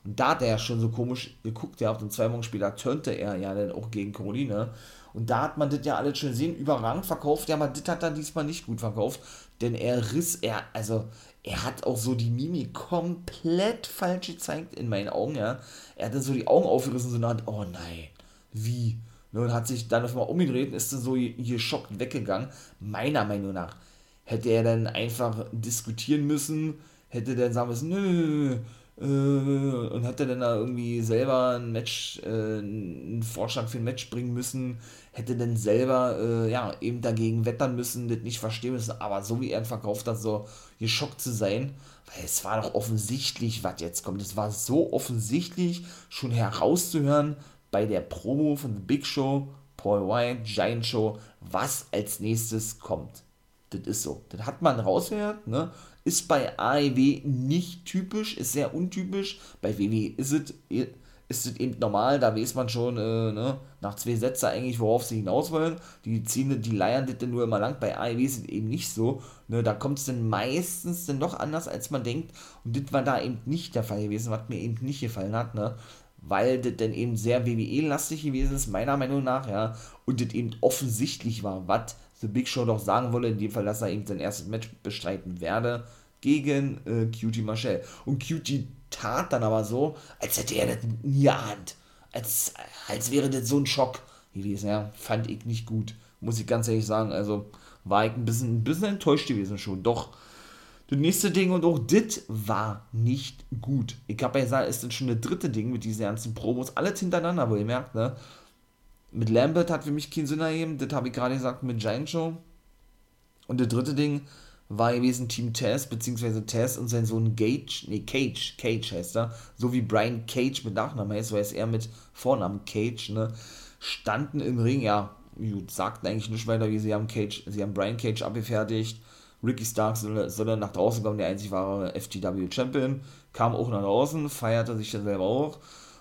Und da hat er ja schon so komisch geguckt, ja, und zwei Wochen später turnte er ja dann auch gegen Caroline. Und da hat man das ja alles schon gesehen, überragend verkauft, ja, aber das hat er diesmal nicht gut verkauft, denn er riss, er, also, er hat auch so die Mimik komplett falsch gezeigt in meinen Augen, ja. Er hatte so die Augen aufgerissen, so eine oh nein, wie? Ne, und hat sich dann auf einmal umgedreht und ist dann so geschockt weggegangen. Meiner Meinung nach hätte er dann einfach diskutieren müssen, hätte dann sagen müssen, nö, äh, und hätte dann da irgendwie selber ein Match, äh, einen Vorschlag für ein Match bringen müssen, hätte dann selber, äh, ja, eben dagegen wettern müssen, das nicht verstehen müssen, aber so wie er verkauft hat, so geschockt zu sein, weil es war doch offensichtlich, was jetzt kommt, es war so offensichtlich schon herauszuhören bei der Promo von The Big Show, Paul White, Giant Show, was als nächstes kommt. Das ist so. Das hat man rausgehört, ne? Ist bei AEW nicht typisch, ist sehr untypisch. Bei WWE ist es, ist es eben normal, da weiß man schon, äh, ne, nach zwei Sätzen eigentlich, worauf sie hinaus wollen. Die ziehen, die leiern das dann nur immer lang. Bei AEW ist es eben nicht so. Ne, da kommt es dann meistens dann doch anders, als man denkt. Und das war da eben nicht der Fall gewesen, was mir eben nicht gefallen hat, ne? Weil das dann eben sehr WWE-lastig gewesen ist, meiner Meinung nach, ja. Und das eben offensichtlich war, was The Big Show doch sagen wolle, in dem Fall, dass er eben sein erstes Match bestreiten werde gegen äh, Cutie Marshall. Und Cutie tat dann aber so, als hätte er das nie erahnt. Als, als wäre das so ein Schock gewesen, ja. Fand ich nicht gut, muss ich ganz ehrlich sagen. Also war ich ein bisschen, ein bisschen enttäuscht gewesen schon. Doch, das nächste Ding und auch das war nicht gut. Ich habe ja es ist das schon das dritte Ding mit diesen ganzen Promos, alles hintereinander, wo ihr merkt, ne? mit Lambert hat für mich keinen Sinn ergeben, das habe ich gerade gesagt mit Giant Show. Und das dritte Ding war gewesen Team Tess, beziehungsweise Tess und sein Sohn Gage, nee, Cage, Cage heißt er, so wie Brian Cage mit Nachnamen heißt, so heißt er mit Vornamen Cage, ne, standen im Ring, ja, gut, sagten eigentlich nicht weiter, wie sie haben Cage, sie haben Brian Cage abgefertigt, Ricky Starks soll, soll nach draußen kommen, der einzig wahre FTW Champion, kam auch nach draußen, feierte sich dann selber auch,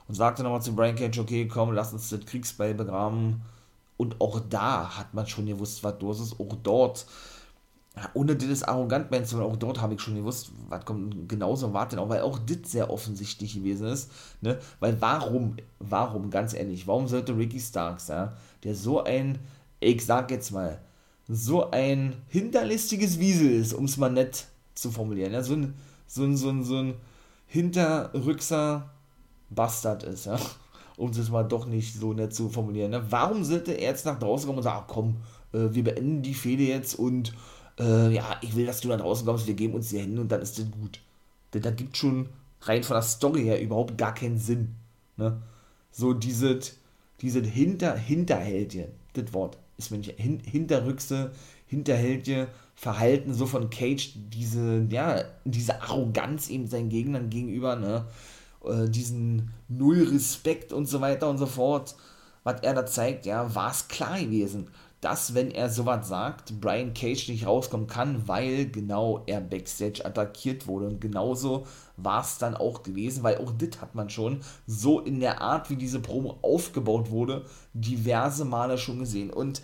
und sagte nochmal zu Brian Cage, okay, komm, lass uns das Kriegsbeil begraben. Und auch da hat man schon gewusst, was los ist. Auch dort, ohne das arrogant meinen zu auch dort habe ich schon gewusst, was kommt, genauso warten, auch weil auch das sehr offensichtlich gewesen ist. Ne? Weil warum, warum, ganz ehrlich, warum sollte Ricky Starks, ja, der so ein, ich sag jetzt mal, so ein hinterlistiges Wiesel ist, um es mal nett zu formulieren, ja, so ein, so ein, so ein, so ein Hinterrückser, Bastard ist, ja. Um es mal doch nicht so nett zu formulieren. Ne? Warum sollte er jetzt nach draußen kommen und sagen, komm, äh, wir beenden die Fehde jetzt und äh, ja, ich will, dass du nach draußen kommst, wir geben uns hier hin und dann ist das gut. Denn da gibt schon rein von der Story her überhaupt gar keinen Sinn. Ne? So dieses, diese Hinter, Hinterhältchen, das Wort ist mir nicht, hin, Hinterrückse, Hinterhältchen, Verhalten so von Cage, diese, ja, diese Arroganz eben seinen Gegnern gegenüber, ne? äh, diesen Null Respekt und so weiter und so fort, was er da zeigt, ja, war es klar gewesen, dass, wenn er sowas sagt, Brian Cage nicht rauskommen kann, weil genau er Backstage attackiert wurde. Und genauso war es dann auch gewesen, weil auch das hat man schon so in der Art, wie diese Promo aufgebaut wurde, diverse Male schon gesehen. Und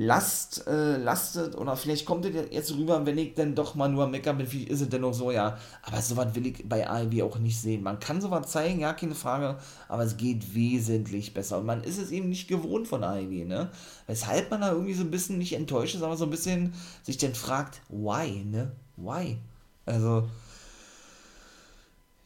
lasst, äh, lastet, oder vielleicht kommt es jetzt rüber, wenn ich dann doch mal nur meckern bin, wie ist es denn noch so, ja. Aber sowas will ich bei AEW auch nicht sehen. Man kann sowas zeigen, ja, keine Frage, aber es geht wesentlich besser. Und man ist es eben nicht gewohnt von AEW, ne? Weshalb man da irgendwie so ein bisschen nicht enttäuscht ist, aber so ein bisschen sich dann fragt, why, ne? Why? Also,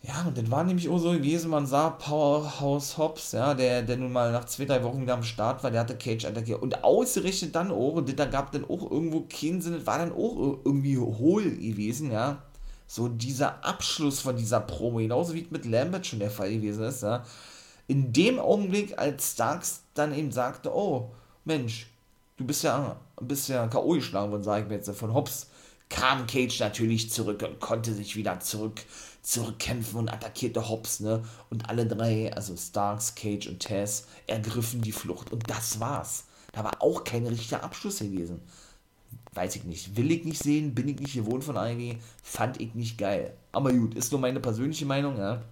ja, und das war nämlich auch so gewesen, man sah Powerhouse Hobbs, ja, der, der nun mal nach zwei, drei Wochen wieder am Start war, der hatte Cage attackiert. Und ausgerichtet dann auch, und da gab dann auch irgendwo keinen Sinn, das war dann auch irgendwie hohl gewesen, ja. So dieser Abschluss von dieser Promo, genauso wie mit Lambert schon der Fall gewesen ist, ja. In dem Augenblick, als Starks dann eben sagte, oh, Mensch, du bist ja, bist ja K.O. geschlagen worden, sage ich mir jetzt, von Hobbs kam Cage natürlich zurück und konnte sich wieder zurück, zurückkämpfen und attackierte Hobbs, ne? Und alle drei, also Starks, Cage und Tess, ergriffen die Flucht. Und das war's. Da war auch kein richtiger Abschluss gewesen. Weiß ich nicht. Will ich nicht sehen, bin ich nicht gewohnt von Ivy, fand ich nicht geil. Aber gut, ist nur meine persönliche Meinung, ja.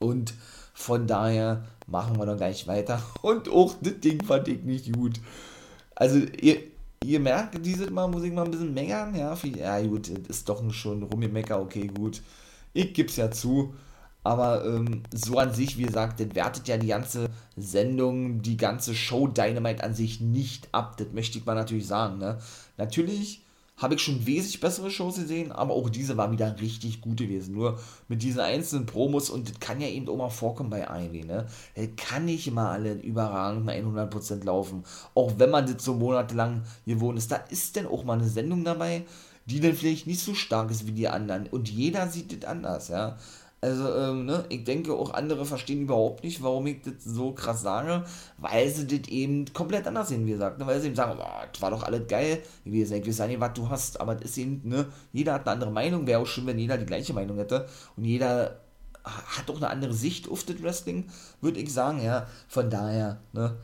Und von daher machen wir dann gleich weiter. Und auch das Ding fand ich nicht gut. Also, ihr, ihr merkt, dieses Mal muss ich mal ein bisschen meckern. Ja, ja gut, ist doch schon rumgemecker, okay, gut. Ich gib's ja zu. Aber ähm, so an sich, wie gesagt, das wertet ja die ganze Sendung, die ganze Show Dynamite an sich nicht ab. Das möchte ich mal natürlich sagen. Ne? Natürlich habe ich schon wesentlich bessere Shows gesehen, aber auch diese war wieder richtig gut gewesen. Nur mit diesen einzelnen Promos und das kann ja eben auch mal vorkommen bei Ivy, ne? Das kann nicht immer alle überragend 100% laufen. Auch wenn man das so monatelang gewohnt ist. Da ist denn auch mal eine Sendung dabei, die dann vielleicht nicht so stark ist wie die anderen. Und jeder sieht das anders, ja. Also, ähm, ne, ich denke, auch andere verstehen überhaupt nicht, warum ich das so krass sage, weil sie das eben komplett anders sehen, wie gesagt. Ne? Weil sie eben sagen, oh, das war doch alles geil. Wie gesagt, ich weiß nicht, was du hast, aber das ist eben, ne, jeder hat eine andere Meinung. Wäre auch schön, wenn jeder die gleiche Meinung hätte. Und jeder hat auch eine andere Sicht auf das Wrestling, würde ich sagen, ja. Von daher, ne,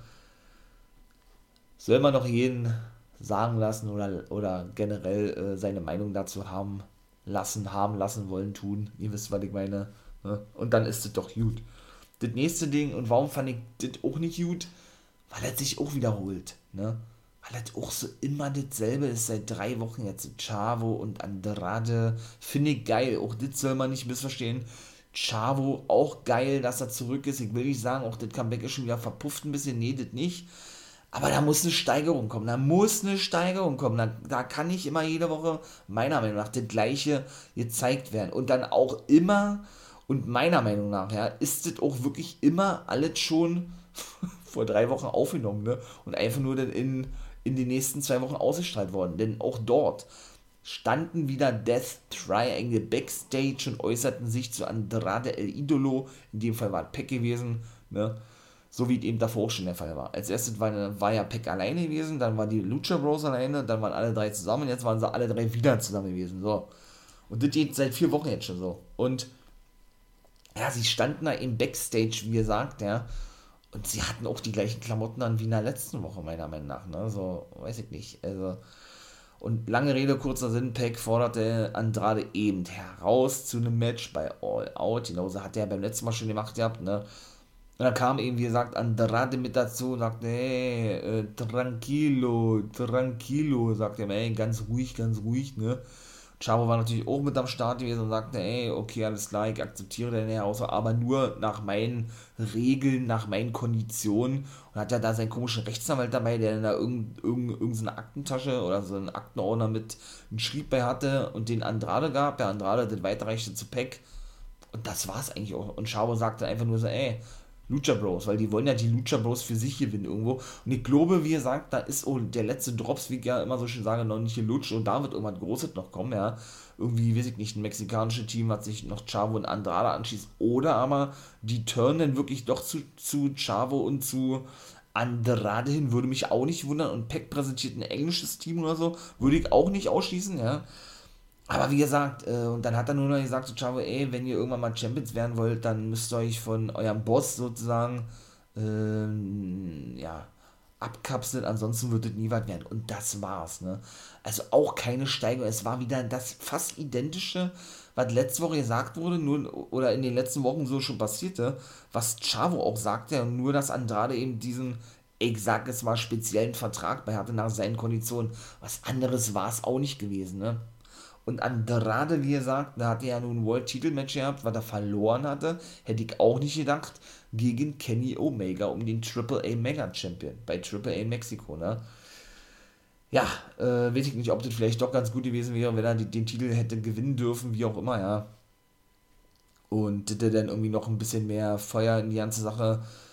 soll man doch jeden sagen lassen oder, oder generell äh, seine Meinung dazu haben, lassen, haben lassen wollen, tun. Ihr wisst, was ich meine. Ne? Und dann ist es doch gut. Das nächste Ding, und warum fand ich das auch nicht gut? Weil er sich auch wiederholt. Ne? Weil das auch so immer dasselbe ist seit drei Wochen jetzt. Chavo und Andrade. Finde ich geil. Auch das soll man nicht missverstehen. Chavo auch geil, dass er zurück ist. Ich will nicht sagen, auch das Comeback ist schon wieder verpufft ein bisschen. Nee, das nicht. Aber da muss eine Steigerung kommen. Da muss eine Steigerung kommen. Da, da kann nicht immer jede Woche, meiner Meinung nach, das Gleiche gezeigt werden. Und dann auch immer, und meiner Meinung nach, ja, ist das auch wirklich immer alles schon vor drei Wochen aufgenommen, ne? Und einfach nur dann in, in den nächsten zwei Wochen ausgestrahlt worden. Denn auch dort standen wieder Death Triangle Backstage und äußerten sich zu Andrade El Idolo. In dem Fall war Peck gewesen, ne? So wie eben davor auch schon der Fall war. Als erstes war, war ja Peck alleine gewesen, dann waren die Lucha Bros alleine, dann waren alle drei zusammen, jetzt waren sie alle drei wieder zusammen gewesen. So. Und das geht seit vier Wochen jetzt schon so. Und ja, sie standen da im Backstage, wie gesagt, ja. Und sie hatten auch die gleichen Klamotten an wie in der letzten Woche, meiner Meinung nach. Ne? So, weiß ich nicht. Also. Und lange Rede, kurzer Sinn, Peck forderte Andrade eben heraus zu einem Match bei All Out. Genauso hat er beim letzten Mal schon gemacht gehabt, ne? Und dann kam eben, wie gesagt, Andrade mit dazu und sagte, hey, äh, tranquilo, tranquilo, sagte er, ey, ganz ruhig, ganz ruhig, ne. Chavo war natürlich auch mit am Start gewesen und sagte, ey, okay, alles klar, ich akzeptiere deine Herausforderung, aber nur nach meinen Regeln, nach meinen Konditionen. Und hat ja da seinen komischen Rechtsanwalt dabei, der dann da irgendeine irgend, irgend Aktentasche oder so einen Aktenordner mit einem Schrieb bei hatte und den Andrade gab. Der Andrade den weiterreichte zu Peck. Und das war's eigentlich auch. Und Chavo sagte einfach nur so, ey, Lucha Bros, weil die wollen ja die Lucha Bros für sich gewinnen irgendwo. Und ich glaube, wie ihr sagt, da ist oh, der letzte Drops, wie ich ja immer so schön sage, noch nicht gelutscht und da wird irgendwas Großes noch kommen, ja. Irgendwie, weiß ich nicht, ein mexikanisches Team, was sich noch Chavo und Andrade anschließt. Oder aber die turnen wirklich doch zu, zu Chavo und zu Andrade hin, würde mich auch nicht wundern. Und Peck präsentiert ein englisches Team oder so, würde ich auch nicht ausschließen, ja. Aber wie gesagt, äh, und dann hat er nur noch gesagt zu Chavo, ey, wenn ihr irgendwann mal Champions werden wollt, dann müsst ihr euch von eurem Boss sozusagen, äh, ja, abkapseln, ansonsten wird es nie was werden. Und das war's, ne? Also auch keine Steigerung. Es war wieder das fast identische, was letzte Woche gesagt wurde, nur, oder in den letzten Wochen so schon passierte, was Chavo auch sagte, und nur, dass Andrade eben diesen, ich sag es mal, speziellen Vertrag bei hatte nach seinen Konditionen. Was anderes war es auch nicht gewesen, ne? Und Andrade, wie gesagt, da hatte er ja nun ein World-Titel-Match gehabt, was er verloren hatte. Hätte ich auch nicht gedacht, gegen Kenny Omega um den AAA Mega Champion bei AAA Mexiko, ne? Ja, äh, weiß ich nicht, ob das vielleicht doch ganz gut gewesen wäre, wenn er den, den Titel hätte gewinnen dürfen, wie auch immer, ja. Und der dann irgendwie noch ein bisschen mehr Feuer in die ganze Sache äh,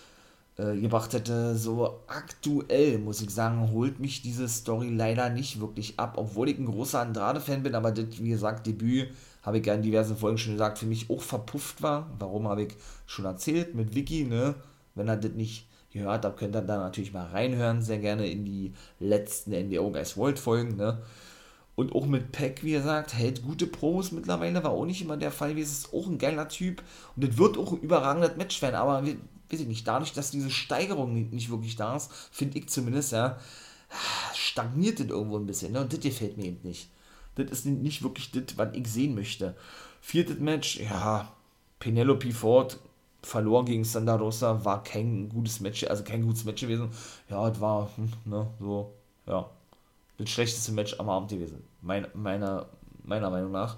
gebracht hätte. So aktuell, muss ich sagen, holt mich diese Story leider nicht wirklich ab, obwohl ich ein großer Andrade-Fan bin, aber das, wie gesagt, Debüt, habe ich ja in diversen Folgen schon gesagt, für mich auch verpufft war. Warum habe ich schon erzählt mit Vicky, ne? Wenn er das nicht gehört habt, könnt ihr da natürlich mal reinhören, sehr gerne in die letzten NWO Guys World Folgen, ne? Und auch mit Peck, wie er sagt, hält gute Promos mittlerweile, war auch nicht immer der Fall. Es ist auch ein geiler Typ. Und das wird auch ein überragendes Match werden. Aber, weiß ich nicht, dadurch, dass diese Steigerung nicht wirklich da ist, finde ich zumindest, ja, stagniert das irgendwo ein bisschen. Ne? Und das gefällt mir eben nicht. Das ist nicht wirklich das, was ich sehen möchte. Viertes Match, ja, Penelope Ford verlor gegen Sandra Rosa, war kein gutes Match, also kein gutes Match gewesen. Ja, es war, hm, ne, so, ja, das schlechteste Match am Abend gewesen. Mein, meiner, meiner Meinung nach.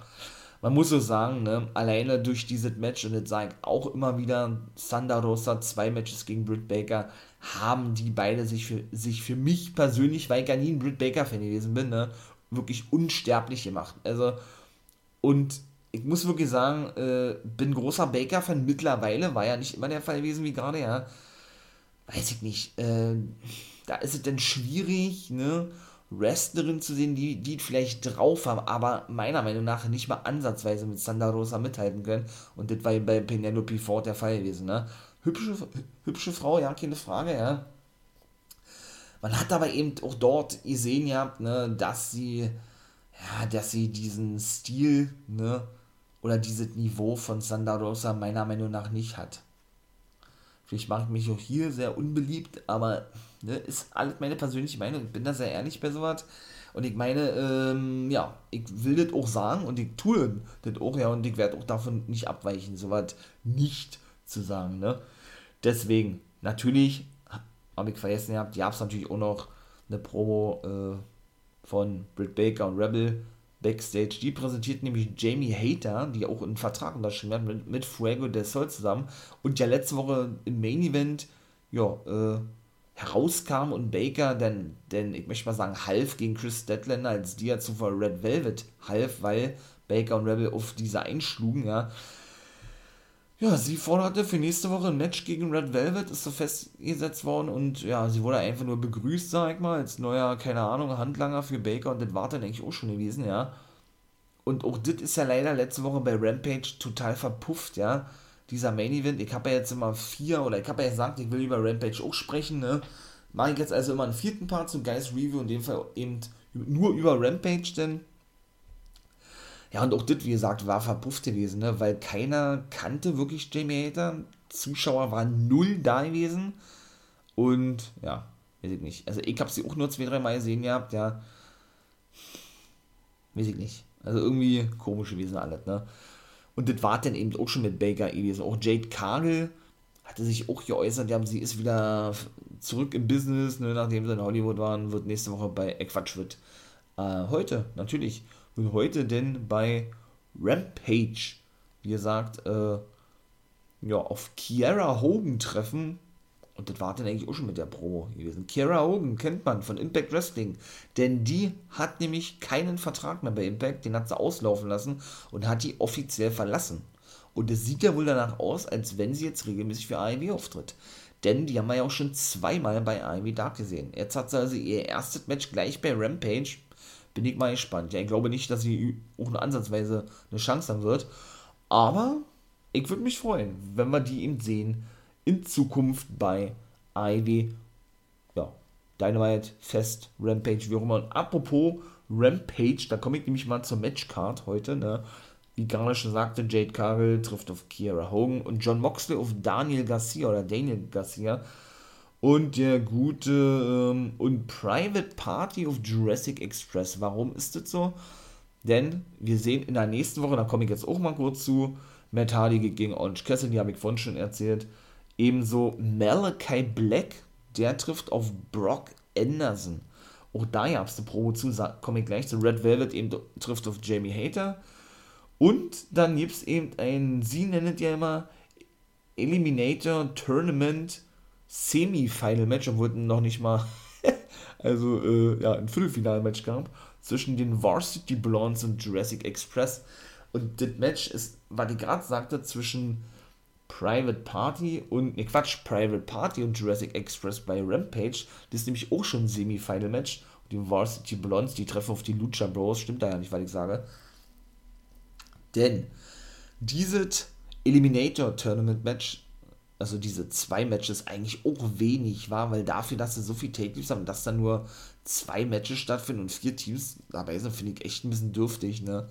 Man muss so sagen, ne, alleine durch dieses Match, und das sage ich auch immer wieder, Sandra Rosa, zwei Matches gegen Britt Baker, haben die beide sich für, sich für mich persönlich, weil ich ja nie ein Britt Baker-Fan gewesen bin, ne, wirklich unsterblich gemacht. Also, und ich muss wirklich sagen, äh, bin großer Baker-Fan mittlerweile, war ja nicht immer der Fall gewesen wie gerade, ja. Weiß ich nicht. Äh, da ist es dann schwierig, ne, Wrestlerin zu sehen, die, die vielleicht drauf haben, aber meiner Meinung nach nicht mal ansatzweise mit Sandra Rosa mithalten können. Und das war bei Penelope Ford der Fall gewesen, ne. Hübsche, hübsche Frau, ja, keine Frage, ja. Man hat aber eben auch dort gesehen gehabt, ne, dass sie, ja, dass sie diesen Stil, ne, oder dieses Niveau von Sandra Rosa meiner Meinung nach nicht hat. Vielleicht mache ich mich auch hier sehr unbeliebt, aber ne, ist alles meine persönliche Meinung. Ich bin da sehr ehrlich bei sowas. Und ich meine, ähm, ja, ich will das auch sagen und ich tue das auch, ja, und ich werde auch davon nicht abweichen, sowas nicht zu sagen, ne. Deswegen, natürlich, habe ich vergessen gehabt, gab es natürlich auch noch eine Promo äh, von Britt Baker und Rebel Backstage. Die präsentiert nämlich Jamie Hater, die auch einen Vertrag unterschrieben hat mit, mit Fuego del Sol zusammen und ja letzte Woche im Main Event ja, äh, herauskam und Baker denn, denn ich möchte mal sagen, half gegen Chris Statlander, als die ja zuvor Red Velvet half, weil Baker und Rebel auf diese einschlugen, ja. Ja, sie forderte für nächste Woche ein Match gegen Red Velvet, ist so festgesetzt worden und ja, sie wurde einfach nur begrüßt, sag ich mal, als neuer, keine Ahnung, Handlanger für Baker und das war dann eigentlich auch schon gewesen, ja. Und auch das ist ja leider letzte Woche bei Rampage total verpufft, ja. Dieser Main Event, ich habe ja jetzt immer vier, oder ich habe ja gesagt, ich will über Rampage auch sprechen, ne. Mache ich jetzt also immer einen vierten Part zu Guys Review, in dem Fall eben nur über Rampage, denn ja, und auch das, wie gesagt, war verpufft gewesen, ne? weil keiner kannte wirklich Jamie Hater. Zuschauer waren null da gewesen. Und ja, weiß ich nicht. Also ich habe sie auch nur zwei, drei Mal gesehen gehabt, ja. Weiß ich nicht. Also irgendwie komisch gewesen alles, ne? Und das war dann eben auch schon mit Baker gewesen. Auch Jade Cargill hatte sich auch geäußert, ja, sie ist wieder zurück im Business, ne, nachdem sie in Hollywood waren, wird nächste Woche bei, äh, Quatsch, wird äh, heute, natürlich, und heute denn bei Rampage, wie gesagt, äh, ja, auf Kiara Hogan treffen. Und das war dann eigentlich auch schon mit der Pro gewesen. Kiara Hogan kennt man von Impact Wrestling. Denn die hat nämlich keinen Vertrag mehr bei Impact. Den hat sie auslaufen lassen und hat die offiziell verlassen. Und es sieht ja wohl danach aus, als wenn sie jetzt regelmäßig für AEW auftritt. Denn die haben wir ja auch schon zweimal bei AEW Dark gesehen. Jetzt hat sie also ihr erstes Match gleich bei Rampage bin ich mal gespannt. Ja, ich glaube nicht, dass sie auch nur ansatzweise eine Chance haben wird. Aber ich würde mich freuen, wenn wir die eben sehen in Zukunft bei Ivy. Ja, Dynamite, Fest, Rampage, wie auch immer. Und apropos Rampage, da komme ich nämlich mal zur Matchcard heute. Ne? Wie gerade schon sagte, Jade Cargill trifft auf Kiera Hogan und John Moxley auf Daniel Garcia oder Daniel Garcia und der gute ähm, und Private Party of Jurassic Express. Warum ist das so? Denn wir sehen in der nächsten Woche, da komme ich jetzt auch mal kurz zu, Hardy gegen Orange Cassidy, habe ich vorhin schon erzählt. Ebenso Malachi Black, der trifft auf Brock Anderson. Auch da gab es eine Promo zu, komme ich gleich zu. Red Velvet eben trifft auf Jamie Hater. Und dann gibt es eben ein, sie nennt ja immer Eliminator Tournament Semi-Final-Match, obwohl noch nicht mal, also äh, ja, ein Viertelfinal-Match gab, zwischen den Varsity Blondes und Jurassic Express. Und das Match ist, was ich gerade sagte, zwischen Private Party und, ne Quatsch, Private Party und Jurassic Express bei Rampage. Das ist nämlich auch schon ein Semi-Final-Match. Die Varsity Blondes, die treffen auf die Lucha Bros. Stimmt da ja nicht, was ich sage. Denn dieses Eliminator Tournament Match also diese zwei Matches eigentlich auch wenig war, weil dafür, dass sie so viel Take-Teams haben, dass da nur zwei Matches stattfinden und vier Teams dabei sind, finde ich echt ein bisschen dürftig, ne?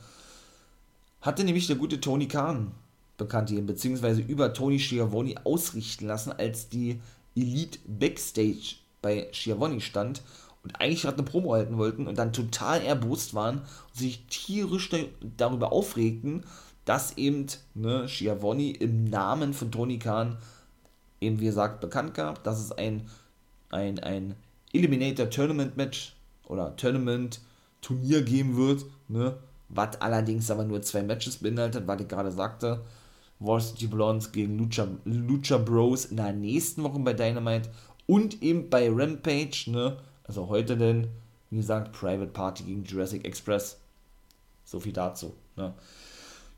Hatte nämlich der gute Tony Khan bekannt hier, beziehungsweise über Tony Schiavone ausrichten lassen, als die Elite Backstage bei Schiavone stand und eigentlich gerade eine Promo halten wollten und dann total erbost waren und sich tierisch darüber aufregten, dass eben ne, Schiavone im Namen von Tony Khan eben wie gesagt bekannt gab, dass es ein, ein, ein Eliminator Tournament Match oder Tournament Turnier geben wird, ne, was allerdings aber nur zwei Matches beinhaltet, was ich gerade sagte. Varsity Blondes gegen Lucha, Lucha Bros in der nächsten Woche bei Dynamite und eben bei Rampage, ne, also heute denn, wie gesagt, Private Party gegen Jurassic Express. So viel dazu. Ne?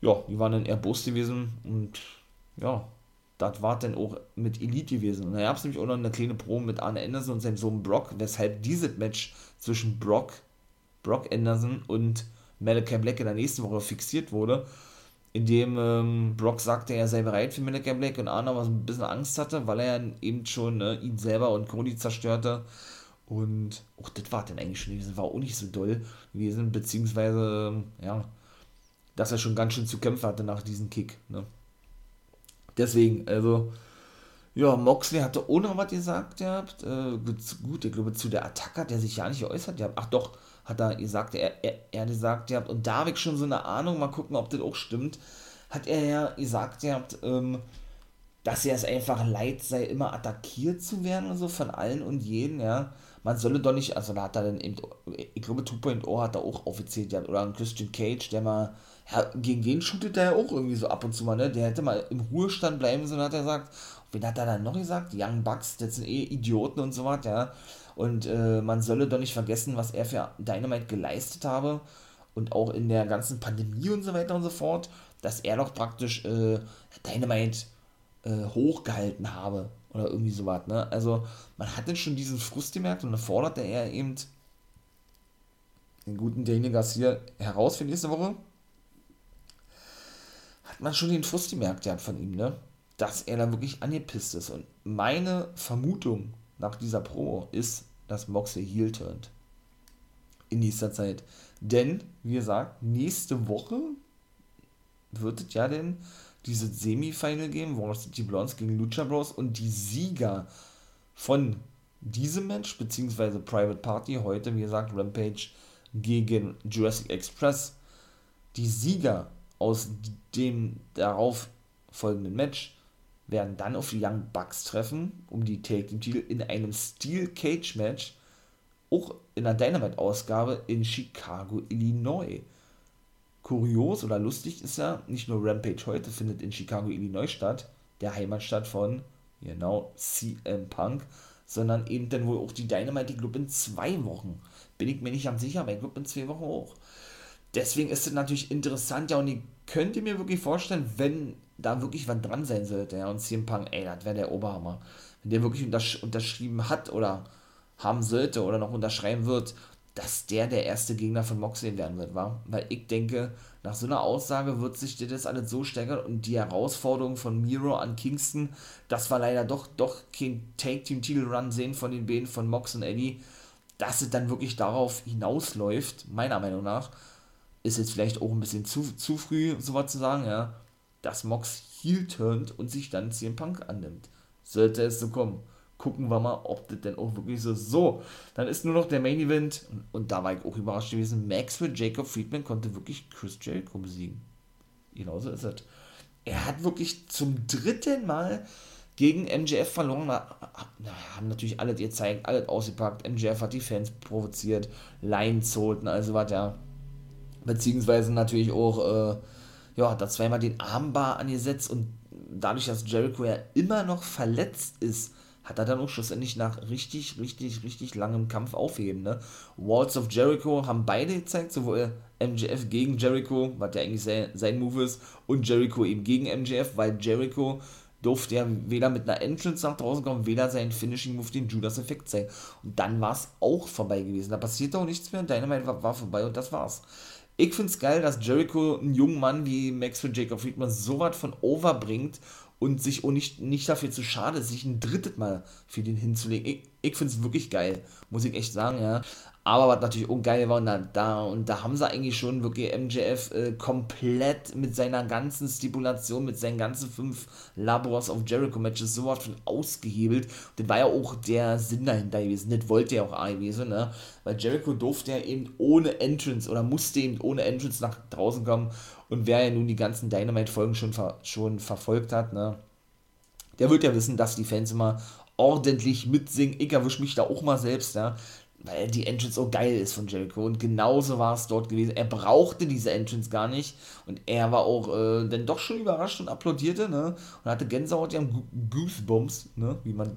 Ja, die waren dann eher Bus gewesen und ja, das war dann auch mit Elite gewesen. Und da gab es nämlich auch noch eine kleine Promo mit Arne Anderson und seinem Sohn Brock, weshalb dieses Match zwischen Brock, Brock Anderson und Malachi Black in der nächsten Woche fixiert wurde, indem ähm, Brock sagte, er sei bereit für Malachi Black und Arne aber so ein bisschen Angst hatte, weil er eben schon ne, ihn selber und Cody zerstörte und auch das war dann eigentlich schon gewesen, war auch nicht so doll gewesen, beziehungsweise, ja, dass er schon ganz schön zu kämpfen hatte nach diesem Kick. Ne? Deswegen, also, ja, Moxley hatte noch was gesagt gehabt. Äh, gut, ich glaube, zu der Attacke hat er sich ja nicht geäußert gehabt. Ach doch, hat er gesagt, er, er, er gesagt gehabt. Und da habe ich schon so eine Ahnung, mal gucken, ob das auch stimmt. Hat er ja gesagt gehabt, ähm, dass er es einfach leid sei, immer attackiert zu werden und so von allen und jeden, ja man solle doch nicht, also da hat er dann eben, ich glaube 2.0 hat er auch offiziell oder ein Christian Cage, der mal, ja, gegen den shootet er ja auch irgendwie so ab und zu mal, ne, der hätte mal im Ruhestand bleiben sollen, hat er gesagt, wen hat er dann noch gesagt? Young Bucks, das sind eh Idioten und so was, ja, und äh, man solle doch nicht vergessen, was er für Dynamite geleistet habe und auch in der ganzen Pandemie und so weiter und so fort, dass er doch praktisch äh, Dynamite äh, hochgehalten habe oder irgendwie sowas, ne? Also, man hat dann schon diesen Frust gemerkt und dann forderte er eben den guten Daniel Garcia heraus für nächste Woche. Hat man schon den Frust gemerkt, ja, von ihm, ne? Dass er da wirklich angepisst ist. Und meine Vermutung nach dieser Pro ist, dass Moxley heel turnt. In nächster Zeit. Denn, wie gesagt, nächste Woche wird es ja denn diese Semifinal geben, Varsity Blondes gegen Lucha Bros und die Sieger von diesem Match, beziehungsweise Private Party, heute, wie gesagt, Rampage gegen Jurassic Express, die Sieger aus dem darauf folgenden Match werden dann auf die Young Bucks treffen, um die Take Team Titel in einem Steel Cage Match, auch in der Dynamite-Ausgabe in Chicago, Illinois kurios oder lustig ist ja, nicht nur Rampage heute findet in Chicago, Illinois statt, der Heimatstadt von, genau, CM Punk, sondern eben dann wohl auch die Dynamite Club in zwei Wochen. Bin ich mir nicht ganz sicher, ich glaube in zwei Wochen auch. Deswegen ist es natürlich interessant, ja, und ich könnte mir wirklich vorstellen, wenn da wirklich was dran sein sollte, ja, und CM Punk, ey, das wäre der Oberhammer. Wenn der wirklich untersch unterschrieben hat oder haben sollte oder noch unterschreiben wird, dass der der erste Gegner von Moxley werden wird, war. Weil ich denke, nach so einer Aussage wird sich das alles so steigern und die Herausforderung von Miro an Kingston, das war leider doch, doch kein Take-Team-Titel-Run sehen von den beiden von Mox und Eddie, dass es dann wirklich darauf hinausläuft, meiner Meinung nach, ist jetzt vielleicht auch ein bisschen zu, zu früh, sowas zu sagen, ja, dass Mox heel turnt und sich dann CM Punk annimmt. Sollte es so kommen gucken wir mal, ob das denn auch wirklich so ist. So, dann ist nur noch der Main Event und, da war ich auch überrascht gewesen. Maxwell Jacob Friedman konnte wirklich Chris Jericho besiegen. Genauso ist es. Er hat wirklich zum dritten Mal gegen MJF verloren. Na, haben natürlich alle gezeigt, alles ausgepackt. MJF hat die Fans provoziert, Lines holten, also was ja. Beziehungsweise natürlich auch, äh, ja, hat da zweimal den Armbar angesetzt und dadurch, dass Jericho ja immer noch verletzt ist, hat er dann auch schlussendlich nach richtig, richtig, richtig langem Kampf aufheben. Ne? Walls of Jericho haben beide gezeigt, sowohl MJF gegen Jericho, was ja eigentlich sein, sein Move ist, und Jericho eben gegen MJF, weil Jericho durfte ja weder mit einer Entrance nach draußen kommen, weder sein Finishing Move den Judas Effekt zeigen. Und dann war es auch vorbei gewesen. Da passierte auch nichts mehr. Dynamite war, war vorbei und das war's. Ich finde es geil, dass Jericho einen jungen Mann wie Maxwell Jacob Friedman so was von overbringt und sich auch nicht, nicht dafür zu schade sich ein drittes Mal für den hinzulegen. Ich, ich finde es wirklich geil, muss ich echt sagen, ja. Aber was natürlich auch geil war, und da, da, und da haben sie eigentlich schon wirklich MJF äh, komplett mit seiner ganzen Stipulation, mit seinen ganzen fünf Labors of Jericho Matches sowas von ausgehebelt. Und das war ja auch der Sinn dahinter gewesen. Das wollte ja auch gewesen, ne? Weil Jericho durfte ja eben ohne Entrance oder musste eben ohne Entrance nach draußen kommen. Und wer ja nun die ganzen Dynamite-Folgen schon, ver schon verfolgt hat, ne? Der wird ja wissen, dass die Fans immer ordentlich mitsingen. Ich erwische mich da auch mal selbst, ja weil die Entrance so geil ist von Jericho. Und genauso war es dort gewesen. Er brauchte diese Entrance gar nicht. Und er war auch äh, dann doch schon überrascht und applaudierte, ne? Und hatte Gänsehaut, ja, Goosebumps, ne? Wie man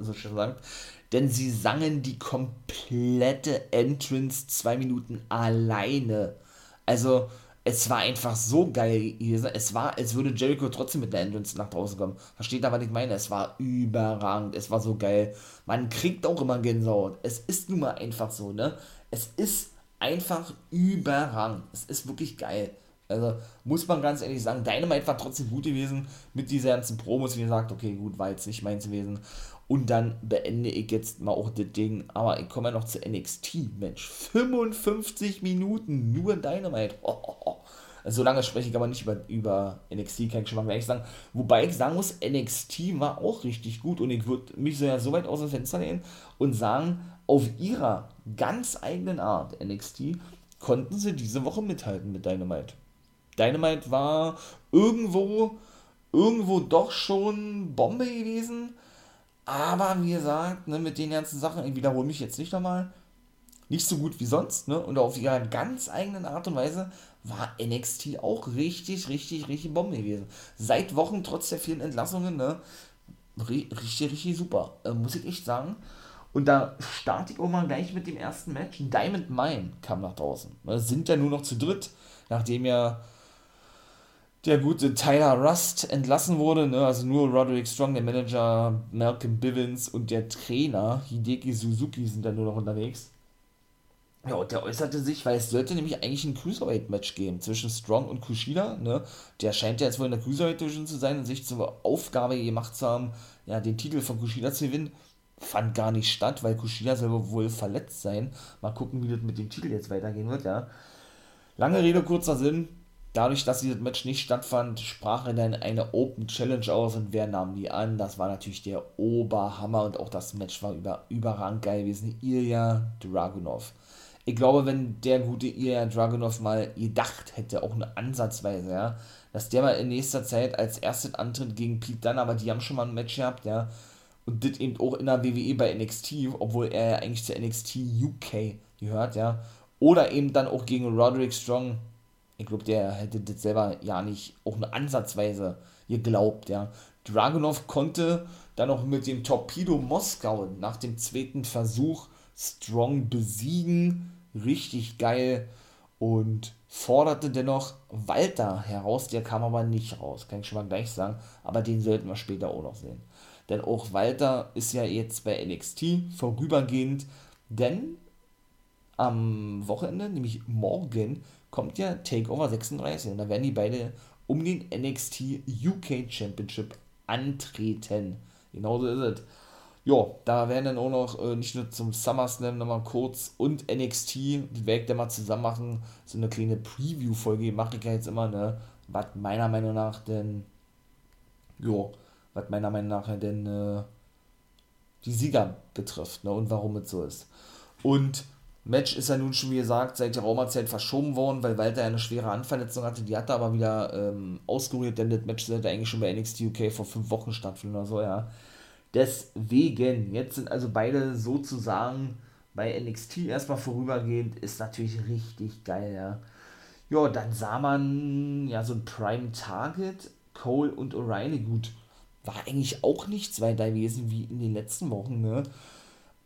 so schön sagt. Denn sie sangen die komplette Entrance zwei Minuten alleine. Also, es war einfach so geil Es war, als würde Jericho trotzdem mit der Entrance nach draußen kommen. Versteht ihr, was ich meine? Es war überragend. Es war so geil. Man kriegt auch immer Gänsehaut. Es ist nun mal einfach so, ne? Es ist einfach überragend. Es ist wirklich geil. Also muss man ganz ehrlich sagen, Dynamite war trotzdem gut gewesen mit dieser ganzen Promos, wie gesagt, okay, gut, war jetzt nicht meins gewesen. Und dann beende ich jetzt mal auch das Ding. Aber ich komme ja noch zu NXT, Mensch. 55 Minuten nur Dynamite. Oh, oh, oh. Also, so lange spreche ich aber nicht über, über NXT, kann ich schon mal gleich sagen. Wobei ich sagen muss, NXT war auch richtig gut und ich würde mich so ja so weit aus dem Fenster lehnen und sagen, auf ihrer ganz eigenen Art, NXT, konnten sie diese Woche mithalten mit Dynamite. Dynamite war irgendwo, irgendwo doch schon Bombe gewesen aber wie gesagt, ne, mit den ganzen Sachen, ich wiederhole mich jetzt nicht nochmal, nicht so gut wie sonst, ne? Und auf ihrer ganz eigenen Art und Weise war NXT auch richtig, richtig, richtig Bombe gewesen. Seit Wochen, trotz der vielen Entlassungen, ne? Richtig, richtig super, äh, muss ich echt sagen. Und da starte ich auch mal gleich mit dem ersten Match. Diamond Mine kam nach draußen. Ne, sind ja nur noch zu dritt, nachdem ja der gute Tyler Rust entlassen wurde, ne? also nur Roderick Strong, der Manager, Malcolm Bivens und der Trainer Hideki Suzuki sind da nur noch unterwegs. Ja, und der äußerte sich, weil es sollte nämlich eigentlich ein Cruiserweight-Match geben zwischen Strong und Kushida, ne? Der scheint ja jetzt wohl in der Cruiserweight-Division zu sein und sich zur Aufgabe gemacht zu haben, ja, den Titel von Kushida zu gewinnen. Fand gar nicht statt, weil Kushida selber wohl verletzt sein. Mal gucken, wie das mit dem Titel jetzt weitergehen wird, ja. Lange Rede, kurzer Sinn Dadurch, dass dieses Match nicht stattfand, sprach er dann eine Open Challenge aus und wer nahm die an? Das war natürlich der Oberhammer und auch das Match war über, überragend geil gewesen. Ilya Dragunov. Ich glaube, wenn der gute Ilya Dragunov mal gedacht hätte, auch eine Ansatzweise, ja, dass der mal in nächster Zeit als erstes antritt gegen Pete Dunne, aber die haben schon mal ein Match gehabt, ja, und das eben auch in der WWE bei NXT, obwohl er ja eigentlich zu NXT UK gehört, ja, oder eben dann auch gegen Roderick Strong, ich glaube, der hätte das selber ja nicht auch eine Ansatzweise geglaubt, ja. Dragunov konnte dann noch mit dem Torpedo Moskau nach dem zweiten Versuch Strong besiegen. Richtig geil. Und forderte dennoch Walter heraus. Der kam aber nicht raus, kann ich schon mal gleich sagen. Aber den sollten wir später auch noch sehen. Denn auch Walter ist ja jetzt bei NXT vorübergehend. Denn am Wochenende, nämlich morgen, kommt ja Takeover 36 und da werden die beide um den NXT UK Championship antreten. Genauso ist es. Ja, da werden dann auch noch äh, nicht nur zum SummerSlam nochmal kurz und NXT, die werde dann mal zusammen machen, so eine kleine Preview-Folge mache ich ja jetzt immer, ne, was meiner Meinung nach denn, ja, was meiner Meinung nach denn äh, die Sieger betrifft, ne, und warum es so ist. Und Match ist ja nun schon, wie gesagt, seit der Raumerzeit verschoben worden, weil Walter eine schwere Anverletzung hatte. Die hat er aber wieder ähm, ausgerührt, denn das Match sollte eigentlich schon bei NXT UK vor fünf Wochen stattfinden oder so, ja. Deswegen, jetzt sind also beide sozusagen bei NXT erstmal vorübergehend, ist natürlich richtig geil, ja. Ja, dann sah man ja so ein Prime Target, Cole und O'Reilly gut. War eigentlich auch nichts weiter gewesen wie in den letzten Wochen, ne?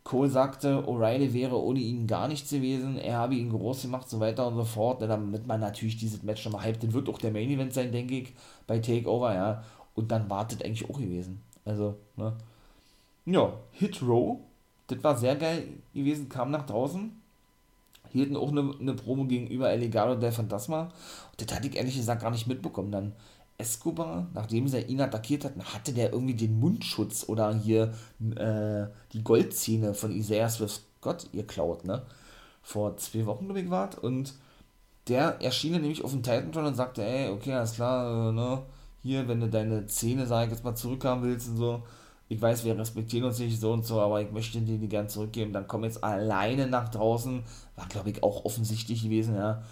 Cole sagte, O'Reilly wäre ohne ihn gar nichts gewesen, er habe ihn groß gemacht, so weiter und so fort, damit man natürlich dieses Match nochmal hypt, das wird auch der Main Event sein, denke ich, bei Takeover, ja, und dann wartet eigentlich auch gewesen, also, ne, ja, Hit Row, das war sehr geil gewesen, kam nach draußen, hielten auch eine, eine Promo gegenüber El Legado del Fantasma, und das hatte ich ehrlich gesagt gar nicht mitbekommen, dann Escobar, nachdem sie ihn attackiert hatten, hatte der irgendwie den Mundschutz oder hier äh, die Goldzähne von Isaiah Swift Scott ihr klaut, ne? Vor zwei Wochen, glaube ich, war Und der erschien nämlich auf dem Titantron und sagte, ey, okay, alles klar, äh, ne? Hier, wenn du deine Zähne, sag ich jetzt mal, zurückhaben willst und so, ich weiß, wir respektieren uns nicht so und so, aber ich möchte dir die gern zurückgeben. Dann komm jetzt alleine nach draußen. War, glaube ich, auch offensichtlich gewesen, ja.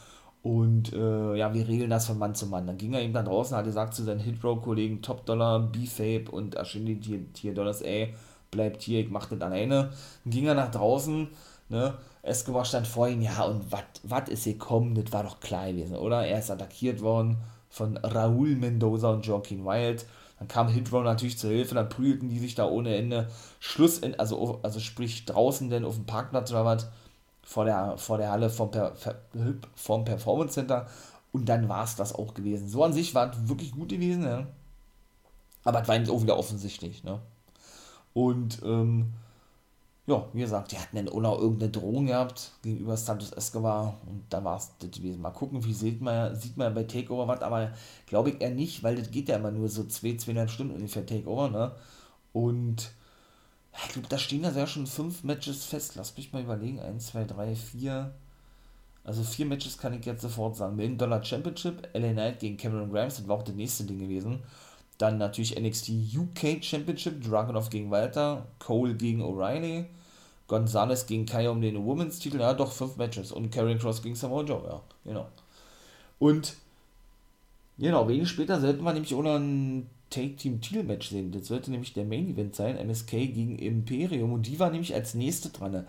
Und äh, ja, wir regeln das von Mann zu Mann. Dann ging er eben da draußen, hat gesagt zu seinen Hitrow-Kollegen Top Dollar, B-Fape und Ashindi Tier Dollars, ey, bleibt hier, ich mach das alleine. Dann ging er nach draußen, ne? Escobar stand vor ihm, ja, und was ist gekommen? Das war doch klar gewesen, oder? Er ist attackiert worden von Raúl Mendoza und Joaquin Wild. Dann kam Hitrow natürlich zur Hilfe, dann prügelten die sich da ohne Ende. Schluss, also, also sprich draußen denn auf dem Parkplatz oder was, vor der, vor der Halle vom, vom Performance Center. Und dann war es das auch gewesen. So an sich war es wirklich gut gewesen, ja. Aber es war eben auch wieder offensichtlich, ne? Und, ähm, ja, wie gesagt, die hatten dann auch noch irgendeine Drohung gehabt gegenüber Santos Escobar und da war es das gewesen. Mal gucken, wie sieht man, sieht man bei Takeover was, aber glaube ich eher nicht, weil das geht ja immer nur so zwei, zweieinhalb Stunden ungefähr Takeover, ne? Und ich glaube, da stehen ja schon fünf Matches fest. Lass mich mal überlegen. Eins, zwei, drei, vier. Also vier Matches kann ich jetzt sofort sagen. Million Dollar Championship, LA Knight gegen Cameron Grimes, das war auch das nächste Ding gewesen. Dann natürlich NXT UK Championship, Dragunov gegen Walter, Cole gegen O'Reilly, Gonzalez gegen Kai um den Women's Titel, ja doch, fünf Matches und Karrion Cross gegen Samoa Joe, ja, genau. Und genau, wenig später sollten wir nämlich auch noch ein Take-Team-Titel-Match sehen. Das sollte nämlich der Main-Event sein, MSK gegen Imperium und die war nämlich als nächste dran.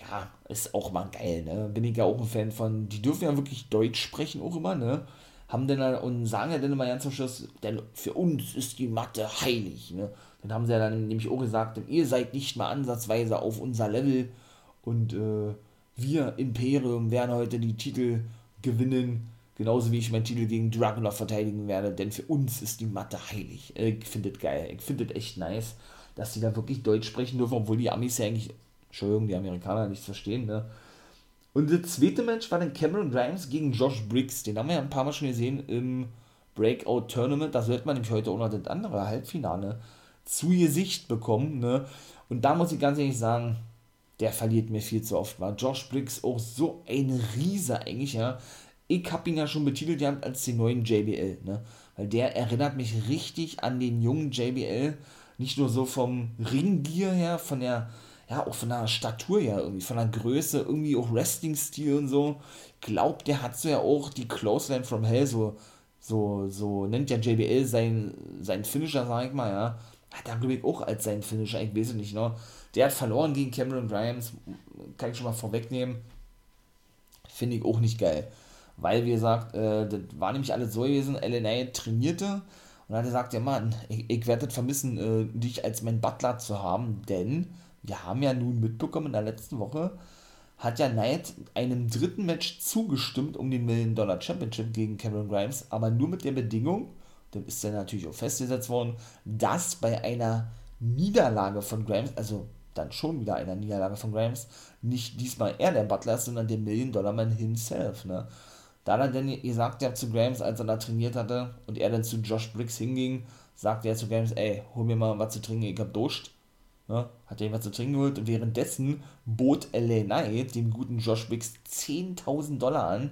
Ja, ist auch mal geil, ne? Bin ich ja auch ein Fan von. Die dürfen ja wirklich Deutsch sprechen, auch immer, ne? Haben dann und sagen ja dann immer ganz zum Schluss, denn für uns ist die Mathe heilig, ne? Dann haben sie ja dann nämlich auch gesagt, ihr seid nicht mal ansatzweise auf unser Level und äh, wir, Imperium, werden heute die Titel gewinnen, genauso wie ich meinen Titel gegen Dragunov verteidigen werde, denn für uns ist die Mathe heilig. Ich finde das geil, ich finde das echt nice, dass sie da wirklich Deutsch sprechen dürfen, obwohl die Amis ja eigentlich, Entschuldigung, die Amerikaner nichts verstehen, ne? Und das zweite Match war dann Cameron Grimes gegen Josh Briggs. Den haben wir ja ein paar Mal schon gesehen im Breakout Tournament. Da sollte man nämlich heute auch noch das andere Halbfinale zu Gesicht bekommen. Ne? Und da muss ich ganz ehrlich sagen, der verliert mir viel zu oft. War Josh Briggs auch so ein Riese eigentlich, ja. Ich habe ihn ja schon betitelt ja, als den neuen JBL, ne? Weil der erinnert mich richtig an den jungen JBL. Nicht nur so vom Ringgear her, von der, ja, auch von der Statur her, irgendwie, von der Größe, irgendwie auch Wrestling-Stil und so. Glaubt, der hat so ja auch die Clothesline from Hell, so, so, so nennt ja JBL sein, sein Finisher, sag ich mal, ja hat er, glaube ich, auch als sein Finisher, ich weiß es nicht, ne? Der hat verloren gegen Cameron Grimes, kann ich schon mal vorwegnehmen. Finde ich auch nicht geil. Weil, wie gesagt, äh, das war nämlich alles so gewesen, LNA trainierte und hat gesagt, ja Mann, ich, ich werde vermissen, äh, dich als mein Butler zu haben, denn wir haben ja nun mitbekommen in der letzten Woche, hat ja Knight einem dritten Match zugestimmt um den Million Dollar Championship gegen Cameron Grimes, aber nur mit der Bedingung, dann ist er natürlich auch festgesetzt worden, dass bei einer Niederlage von Grimes, also dann schon wieder einer Niederlage von Grimes, nicht diesmal er der Butler ist, sondern der Million-Dollar-Man himself, ne? Da dann denn gesagt ja zu Grimes, als er da trainiert hatte und er dann zu Josh Briggs hinging, sagte er zu Grimes, ey, hol mir mal was zu trinken, ich hab Durst. Ne? Hat er ihm was zu trinken geholt und währenddessen bot LA Knight dem guten Josh Briggs 10.000 Dollar an,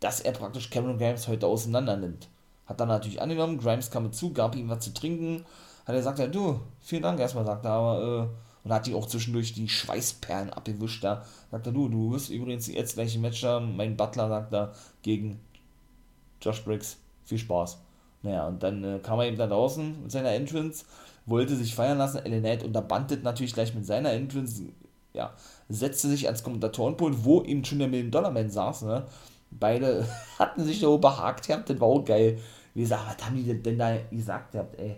dass er praktisch Cameron Grimes heute auseinander nimmt. Hat dann natürlich angenommen, Grimes kam zu, gab ihm was zu trinken. Hat er gesagt, ja, du, vielen Dank erstmal, sagt er, aber, äh, und hat ihm auch zwischendurch die Schweißperlen abgewischt. Da sagt er, du, du wirst übrigens jetzt gleich ein Match haben. Mein Butler sagt er gegen Josh Briggs. Viel Spaß. Naja, und dann äh, kam er eben da draußen mit seiner Entrance, wollte sich feiern lassen. Ellen unterbandet natürlich gleich mit seiner Entrance. Ja, setzte sich ans Kommentatorenpult, wo eben schon der Million-Dollar-Man saß, ne? Beide hatten sich so behagt gehabt, das war auch geil. Wie gesagt, was haben die denn da gesagt gehabt, ey?